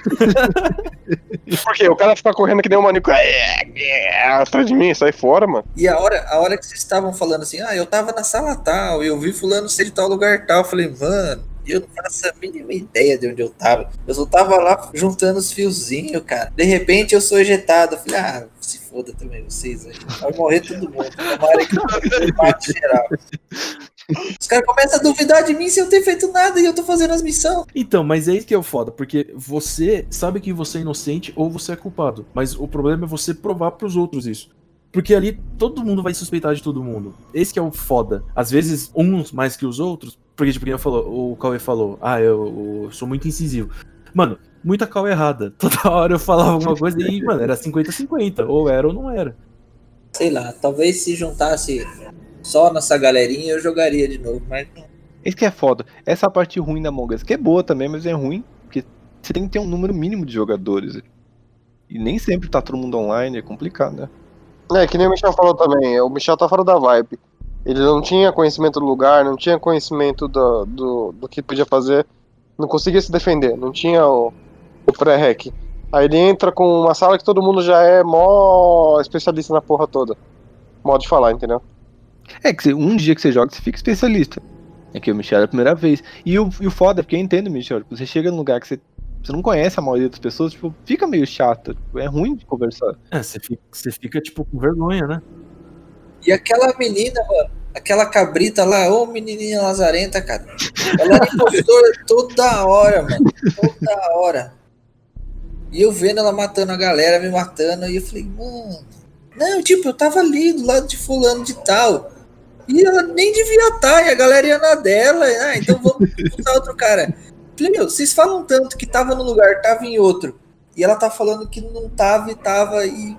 Porque o cara fica correndo que nem um maníaco. É, é, atrás de mim, sai fora, mano. E a hora, a hora que vocês estavam falando assim, ah, eu tava na sala tal, eu vi fulano ser de tal lugar tal, eu falei, mano, eu não faço a mínima ideia de onde eu tava. Eu só tava lá juntando os fiozinhos, cara. De repente eu sou ejetado. Eu falei, ah, se foda também vocês aí. Vai morrer todo mundo. Tomara que mate geral. Os caras começam a duvidar de mim sem eu ter feito nada e eu tô fazendo as missões. Então, mas é isso que é o foda, porque você sabe que você é inocente ou você é culpado. Mas o problema é você provar pros outros isso. Porque ali todo mundo vai suspeitar de todo mundo. Esse que é o foda. Às vezes, uns mais que os outros. Porque, tipo, quem falou, o Cauê falou, ah, eu, eu sou muito incisivo. Mano, muita cal errada. Toda hora eu falava alguma coisa e, mano, era 50-50. Ou era ou não era. Sei lá, talvez se juntasse só nessa galerinha eu jogaria de novo, mas não. Esse que é foda. Essa parte ruim da Among Us, que é boa também, mas é ruim, porque você tem que ter um número mínimo de jogadores. E nem sempre tá todo mundo online, é complicado, né? É, que nem o Michel falou também, o Michel tá fora da vibe. Ele não tinha conhecimento do lugar, não tinha conhecimento do, do, do que podia fazer, não conseguia se defender, não tinha o, o pré-hack. Aí ele entra com uma sala que todo mundo já é mó especialista na porra toda. Modo de falar, entendeu? É que um dia que você joga, você fica especialista. É que o Michel é a primeira vez. E o, e o foda, é porque eu entendo, Michel, tipo, você chega num lugar que você, você não conhece a maioria das pessoas, tipo, fica meio chato. tipo, é ruim de conversar. É, você fica, você fica, tipo, com vergonha, né? E aquela menina, mano, aquela cabrita lá, ô menininha lazarenta, cara. Ela era impostora toda hora, mano. Toda hora. E eu vendo ela matando a galera, me matando, e eu falei, mano. Não, tipo, eu tava ali do lado de fulano de tal. E ela nem devia estar, e a galera ia na dela. e, Ah, então vamos usar outro cara. Falei, meu, vocês falam tanto que tava no lugar, tava em outro. E ela tá falando que não tava e tava. E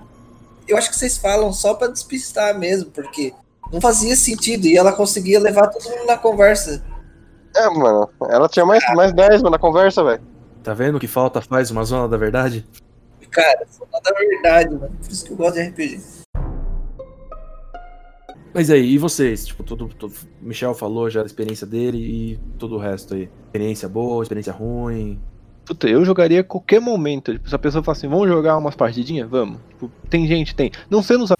eu acho que vocês falam só pra despistar mesmo, porque não fazia sentido. E ela conseguia levar todo mundo na conversa. É, mano. Ela tinha mais, mais 10 mano, na conversa, velho. Tá vendo que falta faz uma zona da verdade? Cara, foi da verdade, mano. Por isso que eu gosto de RPG. Mas aí, e vocês? Tipo, todo, todo- Michel falou já da experiência dele e todo o resto aí. Experiência boa, experiência ruim. Puta, eu jogaria a qualquer momento. Tipo, se a pessoa fala assim, vamos jogar umas partidinhas? Vamos. Tipo, tem gente, tem. Não sendo os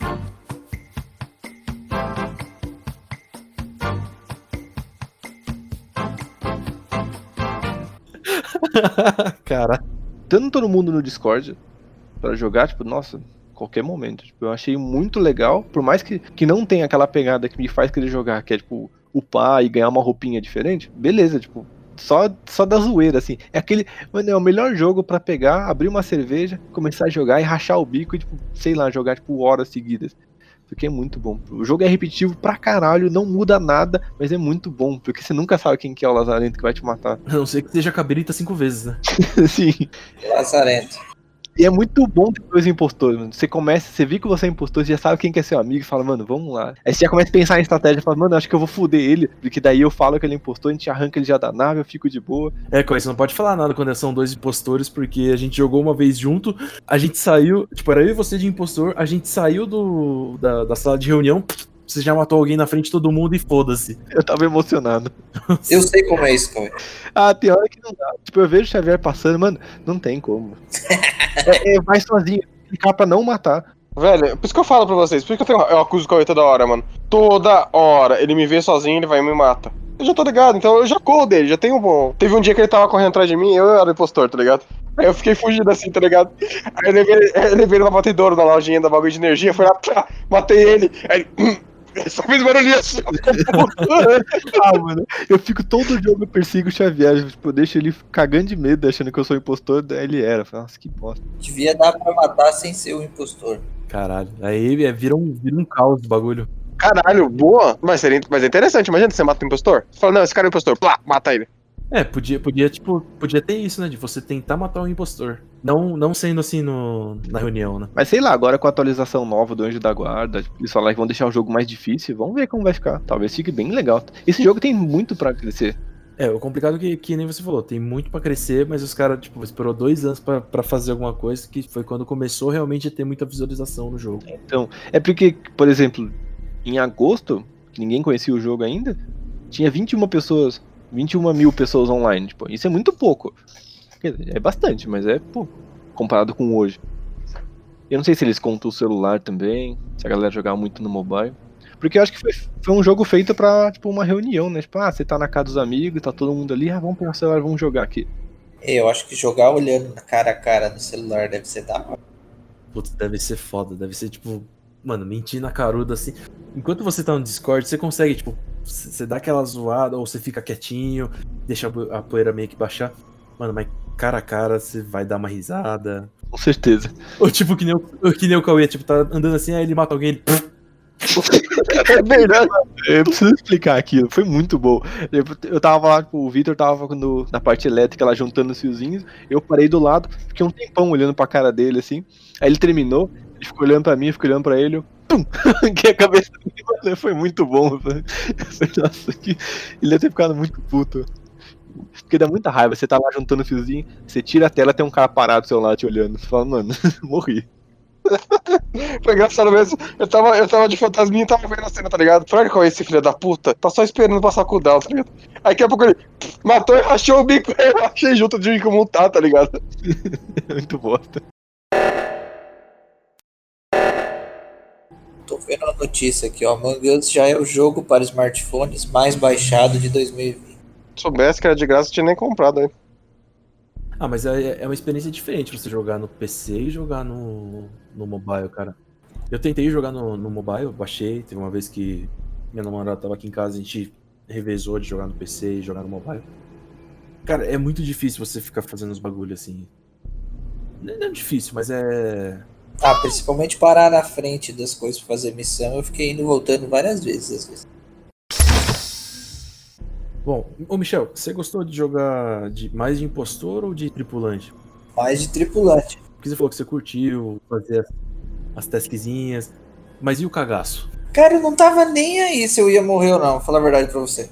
Cara, tendo todo mundo no Discord pra jogar, tipo, nossa, qualquer momento. Tipo, eu achei muito legal, por mais que, que não tenha aquela pegada que me faz querer jogar, que é tipo, upar e ganhar uma roupinha diferente, beleza, tipo, só, só da zoeira, assim. É aquele. Mano, é o melhor jogo pra pegar, abrir uma cerveja, começar a jogar e rachar o bico e, tipo, sei lá, jogar, tipo, horas seguidas. Porque é muito bom. O jogo é repetitivo pra caralho, não muda nada, mas é muito bom. Porque você nunca sabe quem que é o Lazarento que vai te matar. a não ser que seja cabrita cinco vezes, né? Sim. Lazarento. E é muito bom ter dois impostores, mano. Você começa, você viu que você é impostor, você já sabe quem que é seu amigo e fala, mano, vamos lá. Aí você já começa a pensar em estratégia, fala, mano, acho que eu vou foder ele, porque daí eu falo que ele é impostor, a gente arranca ele já da nave, eu fico de boa. É, Coy, você não pode falar nada quando são dois impostores, porque a gente jogou uma vez junto, a gente saiu, tipo, era eu e você de impostor, a gente saiu do, da, da sala de reunião, você já matou alguém na frente de todo mundo e foda-se. Eu tava emocionado. Eu sei como é isso, Cauê. Ah, tem hora que não dá. Tipo, eu vejo o Xavier passando, mano, não tem como. é, é, vai sozinho, ficar pra não matar. Velho, por isso que eu falo pra vocês, por isso que eu, tenho, eu acuso o Cauê toda hora, mano. Toda hora. Ele me vê sozinho, ele vai e me mata. Eu já tô ligado, então eu já corro dele, já tenho um bom. Teve um dia que ele tava correndo atrás de mim, eu era o impostor, tá ligado? Aí eu fiquei fugindo assim, tá ligado? Aí eu levei, eu levei ele na na lojinha da bagulho de energia, fui lá, pá, matei ele. Aí ele, só fez barulhinho assim. ah, mano, eu fico todo jogo eu persigo o Xavier, tipo, eu deixo ele cagando de medo, achando que eu sou impostor, daí ele era. Eu falo, Nossa, que bosta. Devia dar pra matar sem ser o impostor. Caralho. Aí é, vira, um, vira um caos o bagulho. Caralho, boa. Mas, seria, mas é interessante, imagina você mata o impostor. Você fala, não, esse cara é o impostor, plá, mata ele. É, podia, podia, tipo, podia ter isso, né? De você tentar matar um impostor. Não, não sendo assim no, na reunião, né? Mas sei lá, agora com a atualização nova do Anjo da Guarda, eles falaram que vão deixar o jogo mais difícil, vamos ver como vai ficar. Talvez fique bem legal. Esse jogo tem muito pra crescer. É, o complicado é que, que nem você falou, tem muito pra crescer, mas os caras, tipo, esperou dois anos pra fazer alguma coisa, que foi quando começou realmente a ter muita visualização no jogo. Então, é porque, por exemplo, em agosto, que ninguém conhecia o jogo ainda, tinha 21 pessoas, 21 mil pessoas online. Tipo, isso é muito pouco. É bastante, mas é pouco comparado com hoje. Eu não sei se eles contam o celular também, se a galera jogava muito no mobile. Porque eu acho que foi, foi um jogo feito pra, tipo, uma reunião, né? Tipo, ah, você tá na casa dos amigos, tá todo mundo ali, ah, vamos pegar o celular, vamos jogar aqui. É, Eu acho que jogar olhando na cara a cara no celular deve ser da hora. Putz, deve ser foda, deve ser tipo, mano, mentir na caruda assim. Enquanto você tá no Discord, você consegue, tipo, você dá aquela zoada, ou você fica quietinho, deixa a po- a poeira meio que baixar. Mano, mas cara a cara você vai dar uma risada. Com certeza. Ou tipo, que nem o, que nem o Cauê, tipo, tá andando assim, aí ele mata alguém, ele. É verdade. Eu preciso explicar aquilo, foi muito bom. Eu, tava lá, tipo, o Victor tava no- na parte elétrica lá juntando os fiozinhos. Eu parei do lado, fiquei um tempão olhando pra cara dele assim. Aí ele terminou, ele ficou olhando pra mim, fiquei olhando pra ele. Eu, pum! que a cabeça dele, foi muito bom. Nossa, que, ele deve ter ficado muito puto. Porque dá muita raiva, você tá lá juntando o fiozinho, você tira a tela tem um cara parado do seu lado te olhando. Você fala, mano, morri. Foi engraçado mesmo. Eu tava, eu tava de fantasminha e tava vendo a cena, tá ligado? Falei com esse filho da puta, tá só esperando passar com o down, tá ligado? Aí daqui a pouco ele matou e rachou o bico, eu achei junto de como tá, tá ligado? muito bosta. Vendo a notícia aqui, ó. Among Us já é o jogo para smartphones mais baixado de 2020. Se soubesse que era de graça, eu tinha nem comprado aí. Ah, mas é, é uma experiência diferente você jogar no PC e jogar no, no mobile, cara. Eu tentei jogar no, no mobile, baixei. Teve uma vez que minha namorada tava aqui em casa, a gente revezou de jogar no PC e jogar no mobile. Cara, é muito difícil você ficar fazendo os bagulhos assim. Não não é difícil, mas é. Ah, principalmente parar na frente das coisas pra fazer missão, eu fiquei indo e voltando várias vezes, às vezes. Bom, ô Michel, você gostou de jogar de mais de impostor ou de tripulante? Mais de tripulante. Porque você falou que você curtiu fazer as, as taskzinhas. Mas e o cagaço? Cara, eu não tava nem aí se eu ia morrer ou não, vou falar a verdade pra você.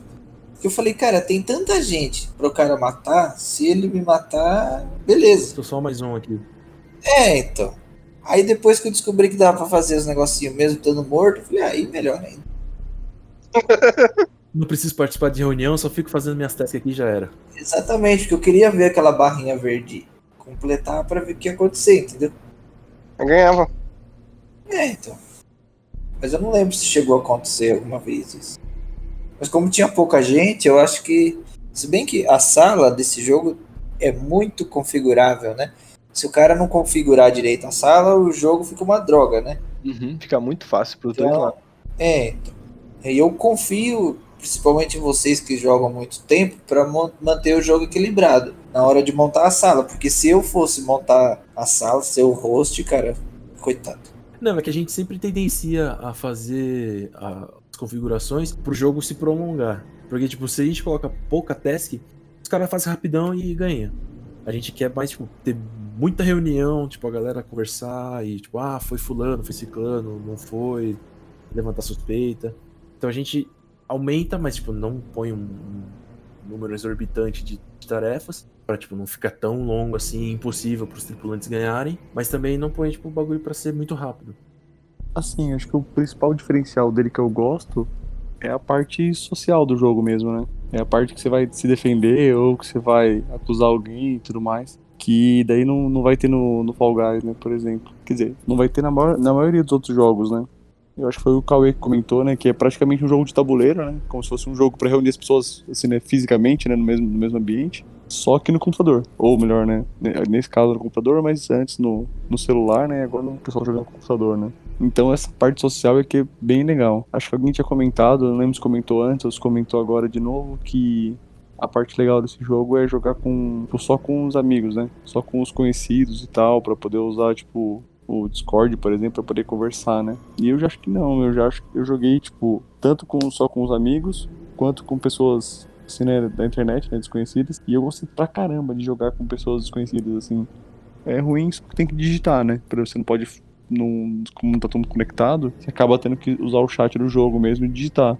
Eu falei, cara, tem tanta gente pro cara matar, se ele me matar, beleza. Tô só mais um aqui. É, então. Aí depois que eu descobri que dava pra fazer os negocinhos mesmo estando morto, eu falei, aí melhor ainda. Não preciso participar de reunião, só fico fazendo minhas tasks aqui e já era. Exatamente, porque eu queria ver aquela barrinha verde completar pra ver o que ia acontecer, entendeu? Eu ganhava. É, então. Mas eu não lembro se chegou a acontecer alguma vez isso. Mas como tinha pouca gente, eu acho que. Se bem que a sala desse jogo é muito configurável, né? Se o cara não configurar direito a sala, o jogo fica uma droga, né? Fica muito fácil pro dois Então, lados. É, então. E eu confio, principalmente em vocês que jogam há muito tempo, para manter o jogo equilibrado na hora de montar a sala. Porque se eu fosse montar a sala, ser o host, cara, coitado. Não, é que a gente sempre tendencia a fazer a- as configurações pro jogo se prolongar. Porque, tipo, se a gente coloca pouca task, os caras fazem rapidão e ganha. A gente quer mais, tipo, ter muita reunião, tipo, a galera conversar e, tipo, ah, foi fulano, foi ciclano, não foi, levantar suspeita. Então a gente aumenta, mas, tipo, não põe um, um número exorbitante de, tarefas. Pra, tipo, não ficar tão longo assim, impossível pros tripulantes ganharem. Mas também não põe, tipo, o bagulho pra ser muito rápido. Assim, acho que o principal diferencial dele que eu gosto é a parte social do jogo mesmo, né? É a parte que você vai se defender ou que você vai acusar alguém e tudo mais. Que daí não, não vai ter no, no Fall Guys, né, por exemplo. Quer dizer, não vai ter na, maior, na maioria dos outros jogos, né? Eu acho que foi o Cauê que comentou, né? Que é praticamente um jogo de tabuleiro, né? Como se fosse um jogo pra reunir as pessoas, assim, né? Fisicamente, né? No mesmo, no mesmo ambiente. Só que no computador. Ou melhor, né? Nesse caso no computador, mas antes no, no celular, né? Agora o pessoal jogando no computador, né? Então essa parte social é que é bem legal. Acho que alguém tinha comentado, não lembro se comentou antes ou se comentou agora de novo, que a parte legal desse jogo é jogar com tipo, só com os amigos, né? Só com os conhecidos e tal, pra poder usar, tipo, o Discord, por exemplo, pra poder conversar, né? E eu já acho que não, eu já acho que eu joguei, tipo, tanto com só com os amigos, quanto com pessoas assim, né, da internet, né, desconhecidas, e eu gostei pra caramba de jogar com pessoas desconhecidas, assim. É ruim, só que tem que digitar, né? Pra você não pode não, como não tá todo conectado, você acaba tendo que usar o chat do jogo mesmo e digitar.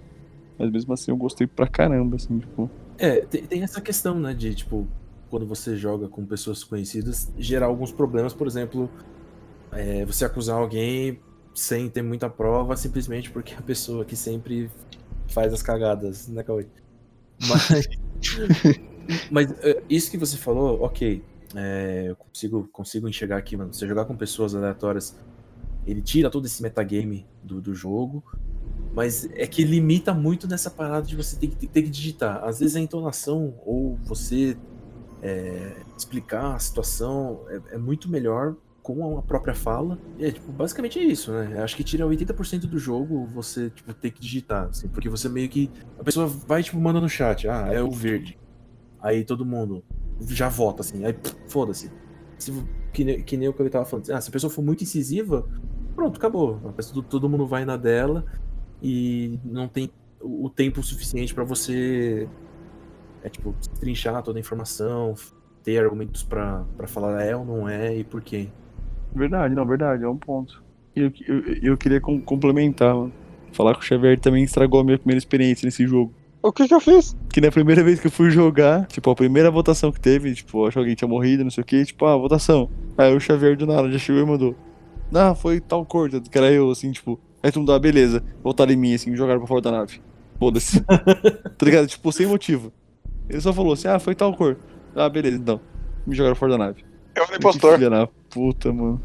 Mas mesmo assim eu gostei pra caramba, assim, tipo. É, tem, tem essa questão, né, de, tipo, quando você joga com pessoas conhecidas, gerar alguns problemas, por exemplo, é, você acusar alguém sem ter muita prova, simplesmente porque a pessoa que sempre faz as cagadas, né, Cauê? Mas, mas é, isso que você falou, ok, é, eu consigo, consigo enxergar aqui, mano, você jogar com pessoas aleatórias, ele tira todo esse metagame do, do jogo, mas é que limita muito nessa parada de você ter que, ter que digitar. Às vezes a entonação ou você é, explicar a situação é, é muito melhor com a própria fala. E é, tipo, basicamente é isso, né? Acho que tira 80% do jogo você, tipo, ter que digitar, assim, porque você meio que... A pessoa vai, tipo, manda no chat, ah, é o verde. Aí todo mundo já vota, assim, aí foda-se. Se- Que, que nem o que eu tava falando. Ah, se a pessoa for muito incisiva, pronto, acabou. Pessoa, todo mundo vai na dela e não tem o tempo suficiente pra você é tipo trinchar toda a informação, ter argumentos pra pra falar é ou não é e por quê. Verdade, não, verdade, é um ponto. E eu, eu, eu queria com- complementar, mano. Falar que o Xavier também estragou a minha primeira experiência nesse jogo. O que que eu fiz? Que na primeira vez que eu fui jogar, tipo, a primeira votação que teve, tipo, acho que alguém tinha morrido, não sei o que, tipo, ah, votação. Aí o Xavier do nada já chegou e mandou. Ah, foi tal cor, que era eu, assim, tipo. Aí todo mundo, ah, beleza, votaram em mim, assim, me jogaram pra fora da nave. Foda-se. tá ligado? Tipo, sem motivo. Ele só falou assim, ah, foi tal cor. Ah, beleza, então. Me jogaram fora da nave. Eu era Que impostor. Filha da puta, mano.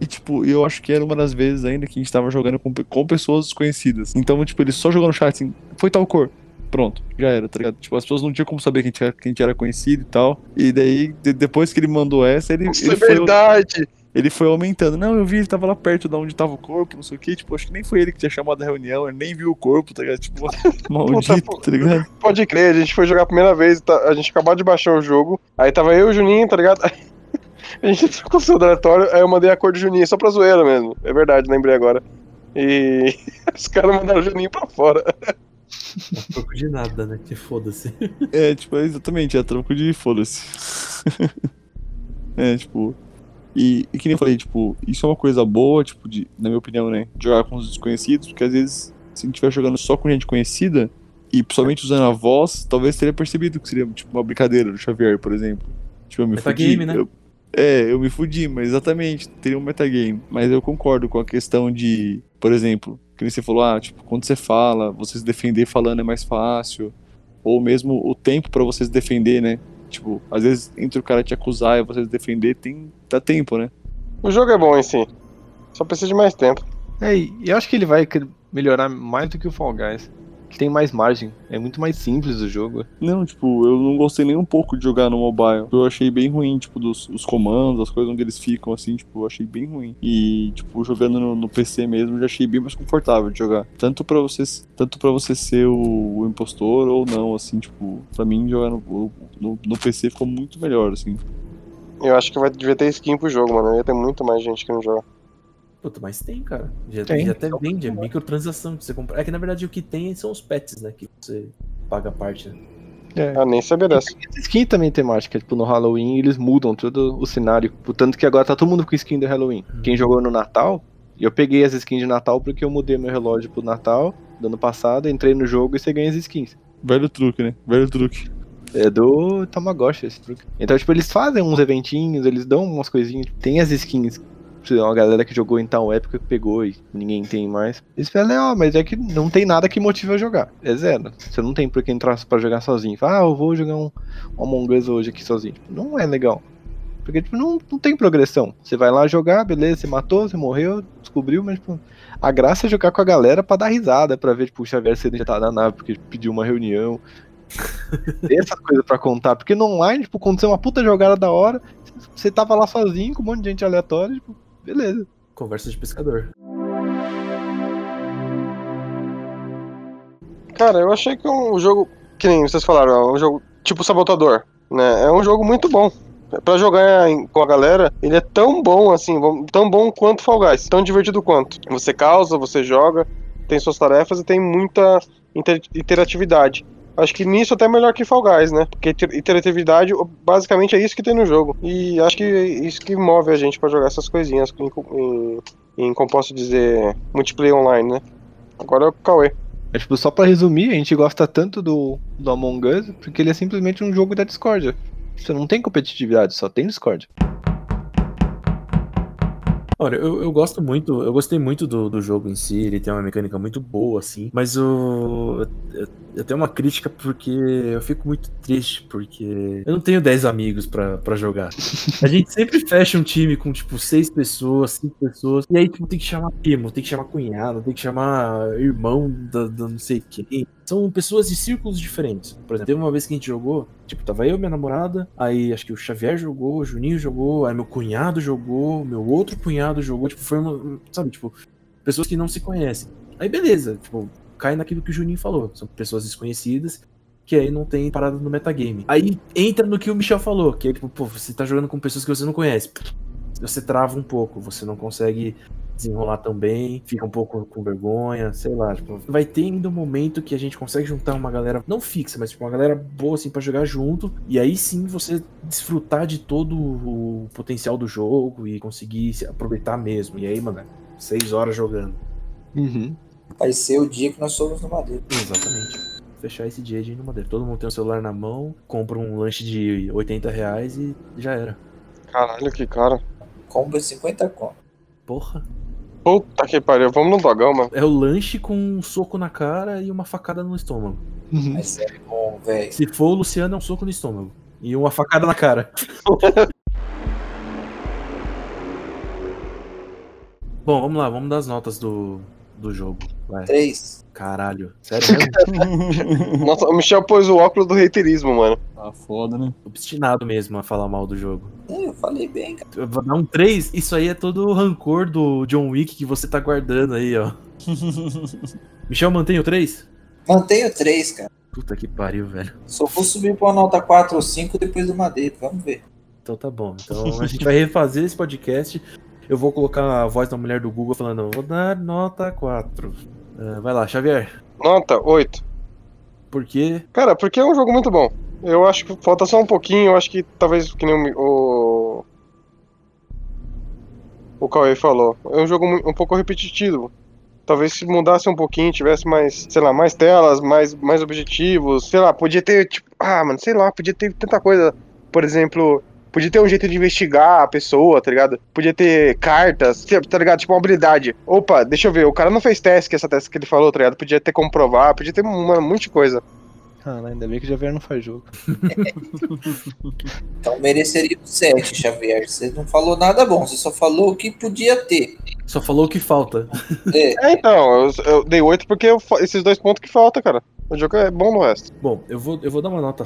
e tipo, eu acho que era uma das vezes ainda que a gente tava jogando com, com pessoas desconhecidas. Então, tipo, ele só jogou no chat assim, foi tal cor. Pronto, já era, tá ligado? Tipo, as pessoas não tinham como saber que a gente era, que a gente era conhecido e tal. E daí, de- depois que ele mandou essa, ele, Isso ele é foi. verdade. Ele foi aumentando. Não, eu vi, ele tava lá perto de onde tava o corpo, não sei o que. Tipo, acho que nem foi ele que tinha chamado a reunião, ele nem viu o corpo, tá ligado? Tipo, maldito, tá ligado? Pode crer, a gente foi jogar a primeira vez, tá- a gente acabou de baixar o jogo, aí tava eu e o Juninho, tá ligado? A gente entrou com o seu aleatório, aí eu mandei a cor do Juninho, só pra zoeira mesmo. É verdade, lembrei agora. E os caras mandaram o Juninho pra fora. Um pouco de nada, né? Que foda-se. É, tipo, é exatamente, é troco de foda-se. é, tipo. E, e que nem eu falei, tipo, isso é uma coisa boa, tipo, de, na minha opinião, né? de Jogar com os desconhecidos, porque às vezes, se a gente estiver jogando só com gente conhecida, e principalmente usando a voz, talvez teria percebido que seria, tipo, uma brincadeira do Xavier, por exemplo. Tipo, eu me Metagame, fudi. né? eu- é, eu me fudi, mas exatamente, teria um metagame. Mas eu concordo com a questão de, por exemplo, que nem você falou, ah, tipo, quando você fala, você se defender falando é mais fácil. Ou mesmo o tempo pra você se defender, né? Tipo, às vezes entre o cara te acusar e você se defender, tem dá tempo, né? O jogo é bom em si, só precisa de mais tempo. É, e eu acho que ele vai melhorar mais do que o Fall Guys. Que tem mais margem. É muito mais simples o jogo. Não, tipo, eu não gostei nem um pouco de jogar no mobile. Eu achei bem ruim, tipo, dos os comandos, as coisas onde eles ficam, assim, tipo, eu achei bem ruim. E, tipo, jogando no, no PC mesmo, eu já achei bem mais confortável de jogar. Tanto pra você, tanto pra você ser o, o impostor ou não, assim, tipo, pra mim jogar no, no, no PC ficou muito melhor, assim. Eu acho que vai, devia ter skin pro jogo, mano. Ia ter muito mais gente que não joga. Puta, mas tem, cara. Já, Tem. já até vende, é microtransação que você compra. É que na verdade o que tem são os pets, né? Que você paga a parte, né? É. Ah, nem sabia dessa. Essa skin também tem temática, tipo, no Halloween eles mudam todo o cenário. Tanto que agora tá todo mundo com skin do Halloween. Quem jogou no Natal, eu peguei as skins de Natal porque eu mudei meu relógio pro Natal do ano passado, entrei no jogo e você ganha as skins. Velho truque, né? Velho truque. É do Tamagotchi esse truque. Então, tipo, eles fazem uns eventinhos, eles dão umas coisinhas. Tem as skins. Sei lá, Uma galera que jogou em tal época que pegou e ninguém tem mais. Eles falam, ó, mas é que não tem nada que motive a jogar. É zero. Você não tem por que entrar pra jogar sozinho. Fala, ah, eu vou jogar um, um Among Us hoje aqui sozinho. Não é legal. Porque, tipo, não, não tem progressão. Você vai lá jogar, beleza, você matou, você morreu, descobriu, mas, tipo, a graça é jogar com a galera pra dar risada, pra ver, tipo, o Xavier sendo injetado na nave porque pediu uma reunião. Tem essas coisas pra contar. Porque no online, tipo, aconteceu uma puta jogada da hora, você tava lá sozinho com um monte de gente aleatória, tipo, beleza. Conversa de pescador. Cara, eu achei que é um jogo, que nem vocês falaram, é um jogo tipo Sabotador, né? É um jogo muito bom. Pra jogar com a galera, ele é tão bom assim, tão bom quanto Fall Guys, tão divertido quanto. Você causa, você joga, tem suas tarefas e tem muita inter- interatividade. Acho que nisso até é melhor que Fall Guys, né? Porque inter- interatividade basicamente é isso que tem no jogo. E acho que é isso que move a gente pra jogar essas coisinhas em, em, em como posso dizer, multiplayer online, né? Agora é o Cauê. É, tipo, só pra resumir, a gente gosta tanto do, do Among Us porque ele é simplesmente um jogo da Discord. Você não tem competitividade, só tem Discord. Olha, eu, eu gosto muito, eu gostei muito do, do jogo em si, ele tem uma mecânica muito boa, assim, mas eu, eu, eu tenho uma crítica porque eu fico muito triste, porque eu não tenho 10 amigos pra jogar. A gente sempre fecha um time com, tipo, 6 pessoas, 5 pessoas, e aí, tipo, tem que chamar primo, tem que chamar cunhado, tem que chamar irmão da, da não sei quem. São pessoas de círculos diferentes. Por exemplo, teve uma vez que a gente jogou, tipo, tava eu minha namorada, aí acho que o Xavier jogou, o Juninho jogou, aí meu cunhado jogou, meu outro cunhado jogou, tipo, foi uma, sabe, tipo, pessoas que não se conhecem. Aí beleza, tipo, cai naquilo que o Juninho falou, são pessoas desconhecidas que aí não tem parada no metagame. Aí entra no que o Michel falou, que é tipo, pô, você tá jogando com pessoas que você não conhece. Você trava um pouco, você não consegue desenrolar tão bem, fica um pouco com vergonha, sei lá, tipo, vai ter um momento que a gente consegue juntar uma galera não fixa, mas tipo, uma galera boa assim pra jogar junto, e aí sim você desfrutar de todo o potencial do jogo e conseguir se aproveitar mesmo. E aí, mano, seis horas jogando. Uhum. Vai ser o dia que nós somos no Madeira. Exatamente. Fechar esse dia de ir no Madeira. Todo mundo tem o celular na mão, compra um lanche de 80 reais e já era. Caralho, que cara. Compra 50 conto. Porra. Puta que pariu, vamos no dogão, mano. É o lanche com um soco na cara e uma facada no estômago. Uhum. Mas é bom, velho. Se for o Luciano, é um soco no estômago. E uma facada na cara. Bom, vamos lá, vamos dar as notas do, do jogo. Vai. 3. Caralho. Sério? Nossa, o Michel pôs o óculos do reiterismo, mano. Tá foda, né? Obstinado mesmo a falar mal do jogo. Eu falei bem, cara. Eu vou dar um 3. Isso aí é todo o rancor do John Wick que você tá guardando aí, ó. Michel, mantém o 3? Mantenho 3, cara. Puta que pariu, velho. Só vou subir pra uma nota 4 ou 5 depois do Madeira. Vamos ver. Então tá bom. Então a gente vai refazer esse podcast. Eu vou colocar a voz da mulher do Google falando, vou dar nota 4. Ah, vai lá, Xavier. Nota 8. Por quê? Cara, porque é um jogo muito bom. Eu acho que falta só um pouquinho, eu acho que talvez que nem o. O, Cauê falou. É um jogo um pouco repetitivo. Talvez se mudasse um pouquinho, tivesse mais, sei lá, mais telas, mais, mais objetivos, sei lá, podia ter, tipo, ah, mano, sei lá, podia ter tanta coisa. Por exemplo, podia ter um jeito de investigar a pessoa, tá ligado? Podia ter cartas, tá ligado? Tipo, uma habilidade. Opa, deixa eu ver, o cara não fez teste, essa teste que ele falou, tá ligado? Podia ter como provar, podia ter uma, um monte de coisa. Ah, ainda bem que o Javier não faz jogo. Então mereceria um 7, Xavier. Você não falou nada bom, você só falou o que podia ter. Só falou o que falta. É, então, eu, eu dei 8 porque eu esses dois pontos que falta, cara. O jogo é bom no resto. Bom, eu vou, eu vou dar uma nota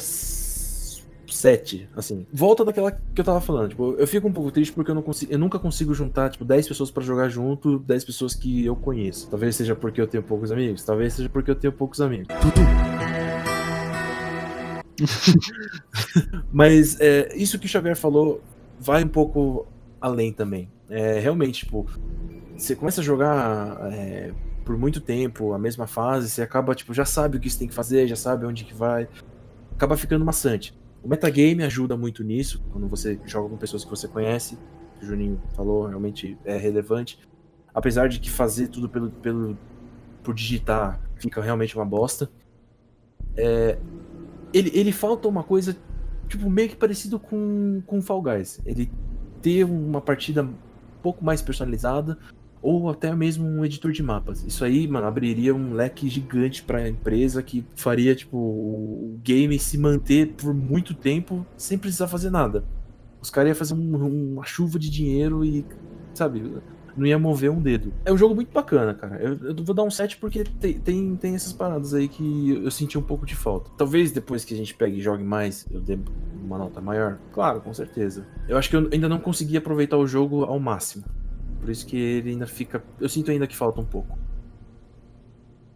7, assim. Volta daquela que eu tava falando. Tipo, eu fico um pouco triste porque eu, não consigo, eu nunca consigo juntar, tipo, 10 pessoas pra jogar junto, 10 pessoas que eu conheço. Talvez seja porque eu tenho poucos amigos, talvez seja porque eu tenho poucos amigos. Mas é, isso que o Xavier falou vai um pouco além também. É, realmente, tipo, você começa a jogar é, por muito tempo a mesma fase, você acaba, tipo, já sabe o que você tem que fazer, já sabe onde que vai. Acaba ficando maçante. O metagame ajuda muito nisso, quando você joga com pessoas que você conhece. O Juninho falou, realmente é relevante. Apesar de que fazer tudo pelo, pelo por digitar fica realmente uma bosta. É, ele, ele falta uma coisa, tipo, meio que parecido com, com Fall Guys. Ele ter uma partida um pouco mais personalizada, ou até mesmo um editor de mapas. Isso aí, mano, abriria um leque gigante pra empresa que faria, tipo, o game se manter por muito tempo sem precisar fazer nada. Os caras iam fazer um- uma chuva de dinheiro e, sabe, não ia mover um dedo. É um jogo muito bacana, cara. Eu, eu vou dar um 7 porque tem, tem, tem essas paradas aí que eu senti um pouco de falta. Talvez depois que a gente pegue e jogue mais, eu dê uma nota maior. Claro, com certeza. Eu acho que eu ainda não consegui aproveitar o jogo ao máximo. Por isso que ele ainda fica. Eu sinto ainda que falta um pouco.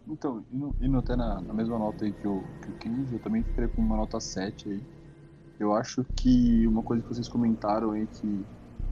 Então, indo, indo até na, na mesma nota aí que o, que o Kenji, eu também ficaria com uma nota 7 aí. Eu acho que uma coisa que vocês comentaram aí que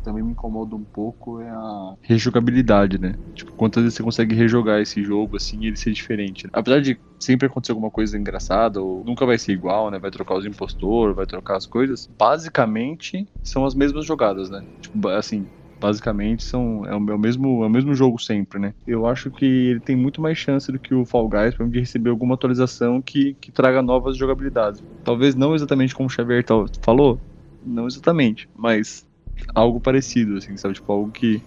também me incomoda um pouco é a rejogabilidade, né? Tipo, quantas vezes você consegue rejogar esse jogo assim e ele ser diferente. né? Apesar de sempre acontecer alguma coisa engraçada, ou nunca vai ser igual, né? Vai trocar os impostores, vai trocar as coisas. Basicamente, são as mesmas jogadas, né? Tipo, assim, basicamente são é o, é o mesmo é o mesmo jogo sempre, né? Eu acho que ele tem muito mais chance do que o Fall Guys de receber alguma atualização que, que traga novas jogabilidades. Talvez não exatamente como o Xavier falou, não exatamente, mas algo parecido, assim, sabe? Tipo, algo que,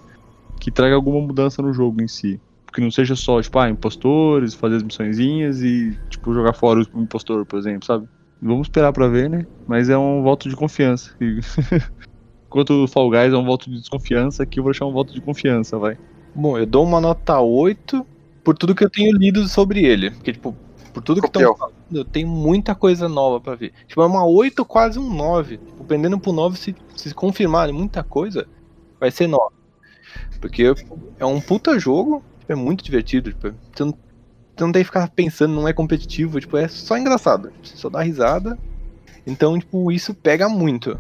que traga alguma mudança no jogo em si. Que não seja só, tipo, ah, impostores, fazer as missõezinhas e, tipo, jogar fora o impostor, por exemplo, sabe? Vamos esperar pra ver, né? Mas é um voto de confiança. Enquanto o Fall Guys é um voto de desconfiança, aqui eu vou deixar um voto de confiança, vai. Bom, eu dou uma nota 8 por tudo que eu tenho lido sobre ele. Porque, tipo, por tudo que estão falando, eu tenho muita coisa nova pra ver. Tipo, é uma 8, quase um 9. Tipo, pendendo pro 9, se, se confirmarem muita coisa, vai ser 9. Porque é um puta jogo, tipo, é muito divertido. Tipo, você, não, você não tem que ficar pensando, não é competitivo, tipo, é só engraçado. Você só dá risada. Então, tipo, isso pega muito.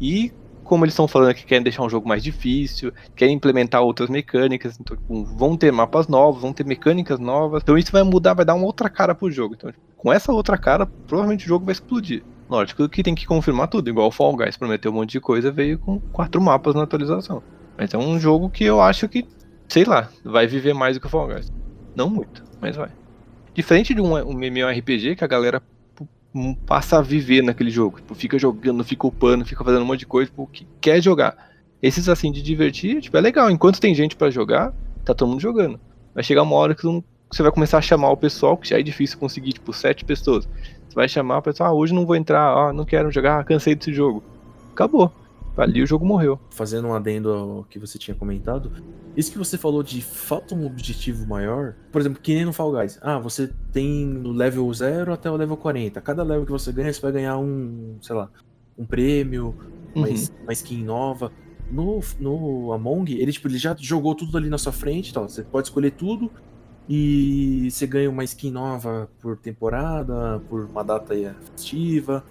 E como eles estão falando que querem deixar um jogo mais difícil, querem implementar outras mecânicas, então tipo, vão ter mapas novos, vão ter mecânicas novas. Então isso vai mudar, vai dar uma outra cara pro jogo. Então, tipo, com essa outra cara, provavelmente o jogo vai explodir. Lógico que tem que confirmar tudo, igual o Fall Guys prometeu um monte de coisa, veio com quatro mapas na atualização. Mas é um jogo que eu acho que, sei lá, vai viver mais do que o Fall Guys. Não muito, mas vai. Diferente de um, um MMORPG que a galera passa a viver naquele jogo. Tipo, fica jogando, fica upando, fica fazendo um monte de coisa, tipo, que quer jogar. Esses assim de divertir, tipo, é legal. Enquanto tem gente pra jogar, tá todo mundo jogando. Vai chegar uma hora que você vai começar a chamar o pessoal, que já é difícil conseguir, tipo, sete pessoas. Você vai chamar o pessoal, ah, hoje não vou entrar, ah, não quero jogar, cansei desse jogo. Acabou. Ali o jogo morreu. Fazendo um adendo ao que você tinha comentado, isso que você falou de falta um objetivo maior, por exemplo, que nem no Fall Guys. Ah, você tem do level 0 até o level 40. Cada level que você ganha, você vai ganhar um, sei lá, um prêmio, uma, Uhum. uma skin nova. No, no Among, ele, tipo, ele já jogou tudo ali na sua frente, então, você pode escolher tudo e você ganha uma skin nova por temporada, por uma data festiva.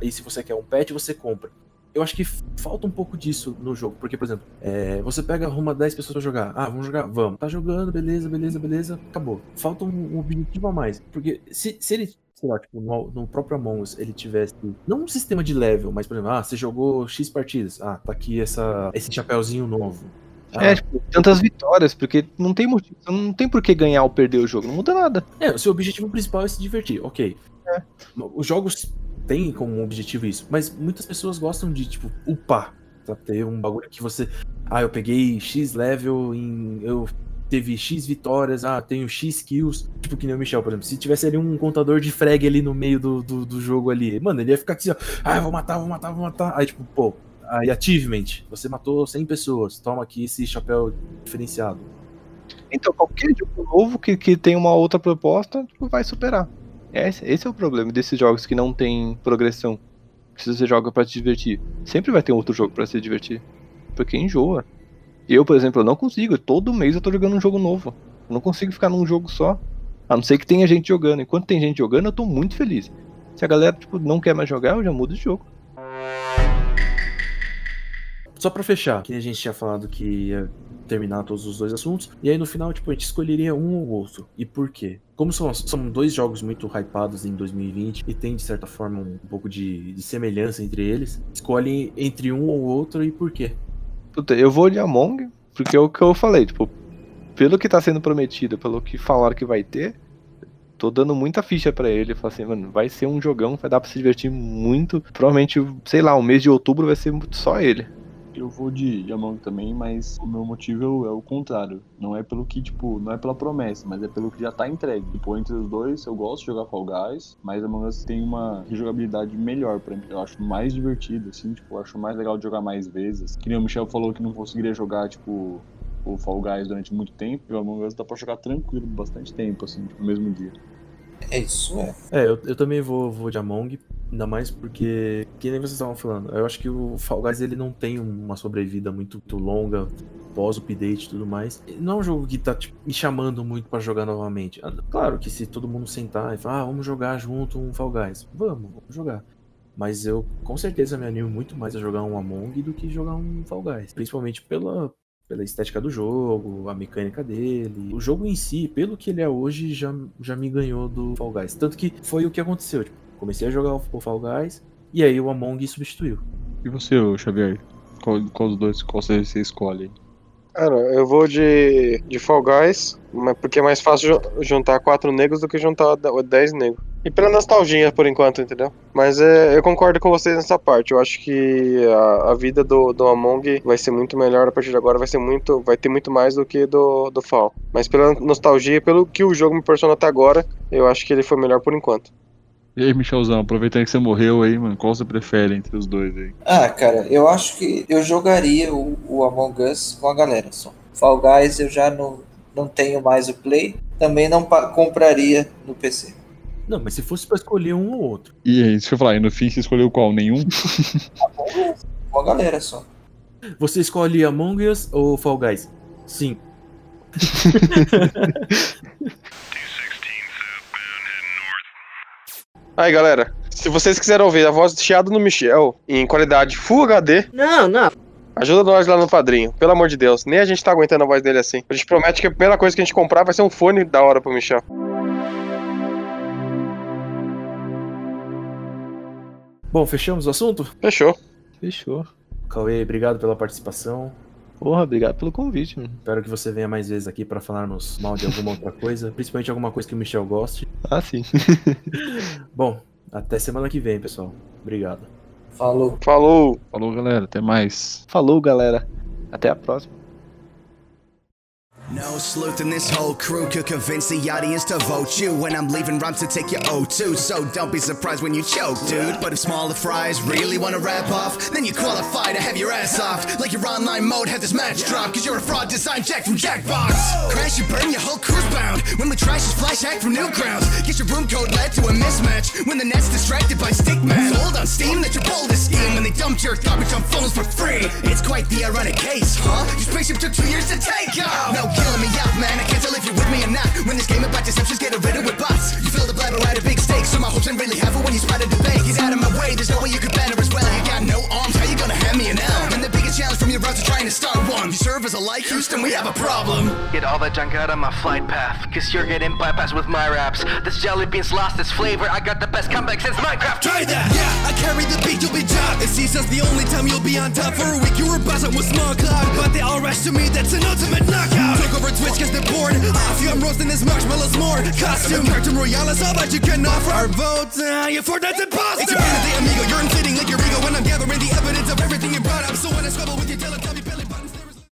Aí se você quer um pet, você compra. Eu acho que falta um pouco disso no jogo, porque, por exemplo, é, você pega, arruma 10 pessoas pra jogar. Ah, vamos jogar? Vamos. Tá jogando, beleza, beleza, beleza. Acabou. Falta um, um objetivo a mais. Porque se, se ele, sei lá, tipo, no, no próprio Among Us, ele tivesse, não um sistema de level, mas, por exemplo, ah, você jogou X partidas. Ah, tá aqui essa, esse chapéuzinho novo. Ah, É, tipo, tantas vitórias, porque não tem motivo, não tem por que ganhar ou perder o jogo, não muda nada. É, o seu objetivo principal é se divertir, ok. Os jogos têm como objetivo isso, mas muitas pessoas gostam de, tipo, upar. Pra ter um bagulho que você. Ah, eu peguei X level em. Eu teve X vitórias, ah, tenho X kills. Tipo que nem o Michel, por exemplo. Se tivesse ali um contador de frag ali no meio do, do, do jogo ali, mano, ele ia ficar assim, ó. Ah, vou matar, vou matar, vou matar. Aí, tipo, pô. Aí, achievement. Você matou 100 pessoas. Toma aqui esse chapéu diferenciado. Então qualquer jogo novo que, que tem uma outra proposta, tipo, vai superar. Esse, esse é o problema desses jogos que não tem progressão. Que você joga pra te divertir. Sempre vai ter outro jogo pra se divertir. Porque enjoa. Eu, por exemplo, eu não consigo. Todo mês eu tô jogando um jogo novo. Eu não consigo ficar num jogo só. A não ser que tenha gente jogando. Enquanto tem gente jogando, eu tô muito feliz. Se a galera, tipo, não quer mais jogar, eu já mudo de jogo. Só pra fechar, que a gente tinha falado que ia terminar todos os dois assuntos, e aí no final, tipo, a gente escolheria um ou outro. E por quê? Como são, são dois jogos muito hypados em 2020 e tem, de certa forma, um pouco de, de semelhança entre eles, escolhe entre um ou outro e por quê? Puta, eu vou de Among, porque é o que eu falei, tipo, pelo que tá sendo prometido, pelo que falaram que vai ter, tô dando muita ficha pra ele. Eu falo assim, mano, vai ser um jogão, vai dar pra se divertir muito. Provavelmente, sei lá, o mês de outubro vai ser só ele. Eu vou de Among também, mas o meu motivo é o contrário. Não é pelo que, tipo, não é pela promessa, mas é pelo que já tá entregue. Tipo, entre os dois, eu gosto de jogar Fall Guys, mas Among Us tem uma jogabilidade melhor pra mim. Eu acho mais divertido, assim, tipo, eu acho mais legal de jogar mais vezes. Que nem o Michel falou que não conseguiria jogar, tipo, o Fall Guys durante muito tempo, e o Among Us dá pra jogar tranquilo bastante tempo, assim, tipo, no mesmo dia. É isso, é. É, eu, eu também vou, vou de Among, ainda mais porque, que nem vocês estavam falando, eu acho que o Fall Guys ele não tem uma sobrevida muito, muito longa, pós-update e tudo mais. Não é um jogo que tá tipo, me chamando muito pra jogar novamente. Ah, Claro que se todo mundo sentar e falar, ah, vamos jogar junto um Fall Guys, vamos, vamos jogar. Mas eu com certeza me animo muito mais a jogar um Among do que jogar um Fall Guys. Principalmente pela, pela estética do jogo, a mecânica dele. O jogo em si, pelo que ele é hoje, já, já me ganhou do Fall Guys. Tanto que foi o que aconteceu. Tipo, comecei a jogar o Fall Guys e aí o Among substituiu. E você, Xavier? Qual, qual dos dois qual você escolhe? Cara, eu vou de, de Fall Guys, porque é mais fácil ju- juntar quatro negros do que juntar de- dez negros. E pela nostalgia, por enquanto, entendeu? Mas é, eu concordo com vocês nessa parte. Eu acho que a, a vida do, do Among vai ser muito melhor a partir de agora. Vai ser muito, vai ter muito mais do que do, do Fall. Mas pela nostalgia, pelo que o jogo me proporcionou até agora, eu acho que ele foi melhor por enquanto. E aí, Michelzão, aproveitando que você morreu aí, mano, qual você prefere entre os dois aí? Ah, cara, eu acho que eu jogaria o, o Among Us com a galera só. Fall Guys eu já não, não tenho mais o Play. Também não compraria no PC. Não, mas se fosse pra escolher um ou outro. E aí, deixa eu falar, e no fim você escolheu qual? Nenhum? Com a galera só. Você escolhe Among Us ou Fall Guys? Sim. Aí, galera, se vocês quiserem ouvir a voz do chiado no Michel em qualidade Full HD, Não, não. ajuda nós lá no padrinho. Pelo amor de Deus, nem a gente tá aguentando a voz dele assim. A gente promete que a primeira coisa que a gente comprar vai ser um fone da hora pro Michel. Bom, fechamos o assunto? Fechou. Fechou. Cauê, obrigado pela participação. Porra, obrigado pelo convite, mano. Espero que você venha mais vezes aqui pra falarmos mal de alguma outra coisa, principalmente alguma coisa que o Michel goste. Ah, sim. Bom, até semana que vem, pessoal. Obrigado. Falou. Falou. Falou, galera, até mais. Falou, galera. Até a próxima. No sleuth in this whole crew could convince the audience to vote you when I'm leaving rhymes to take your O2. So don't be surprised when you choke, dude. But if smaller fries really wanna rap off, then you qualify to have your ass off. Like your online mode had this match drop, cause you're a fraud design jack from Jackbox. Crash and burn, your whole crew's bound. When we trash is flash hack from Newgrounds. Get your room code led to a mismatch. When the net's distracted by stickman. Sold on Steam, that's your boldest scheme. When they dumped your garbage on phones for free. It's quite the ironic case, huh? Your spaceship took two years to take off. No killing me out, man. I can't tell if you're with me or not. When this game about deceptions get riddled with bots. You feel the blabber at a big stakes, so my hopes ain't really have it when you spot a debate. Get out of my way, there's no way you could banner as well. You got no arms, how you gonna hand me an L? Biggest challenge from your browser trying to start one. You serve as a like Houston, we have a problem. Get all that junk out of my flight path, cause you're getting bypassed with my raps. This jelly bean's lost its flavor. I got the best comeback since Minecraft. Try that! Yeah, I carry the beat, you'll be top. It seems that's the only time you'll be on top. For a week, you were buzzing with small cloud. But they all rush to me, that's an ultimate knockout. Took over Twitch cause they're bored. Off you, I'm roasting this marshmallows more. Costume, Cartoon Royale is all that you can offer. Our votes, uh, you Fortnite's imposter! It's a vanity amigo, you're inflating like your ego when I'm gathering the evidence of everything you brought up. So when I trouble with your dealer, belly.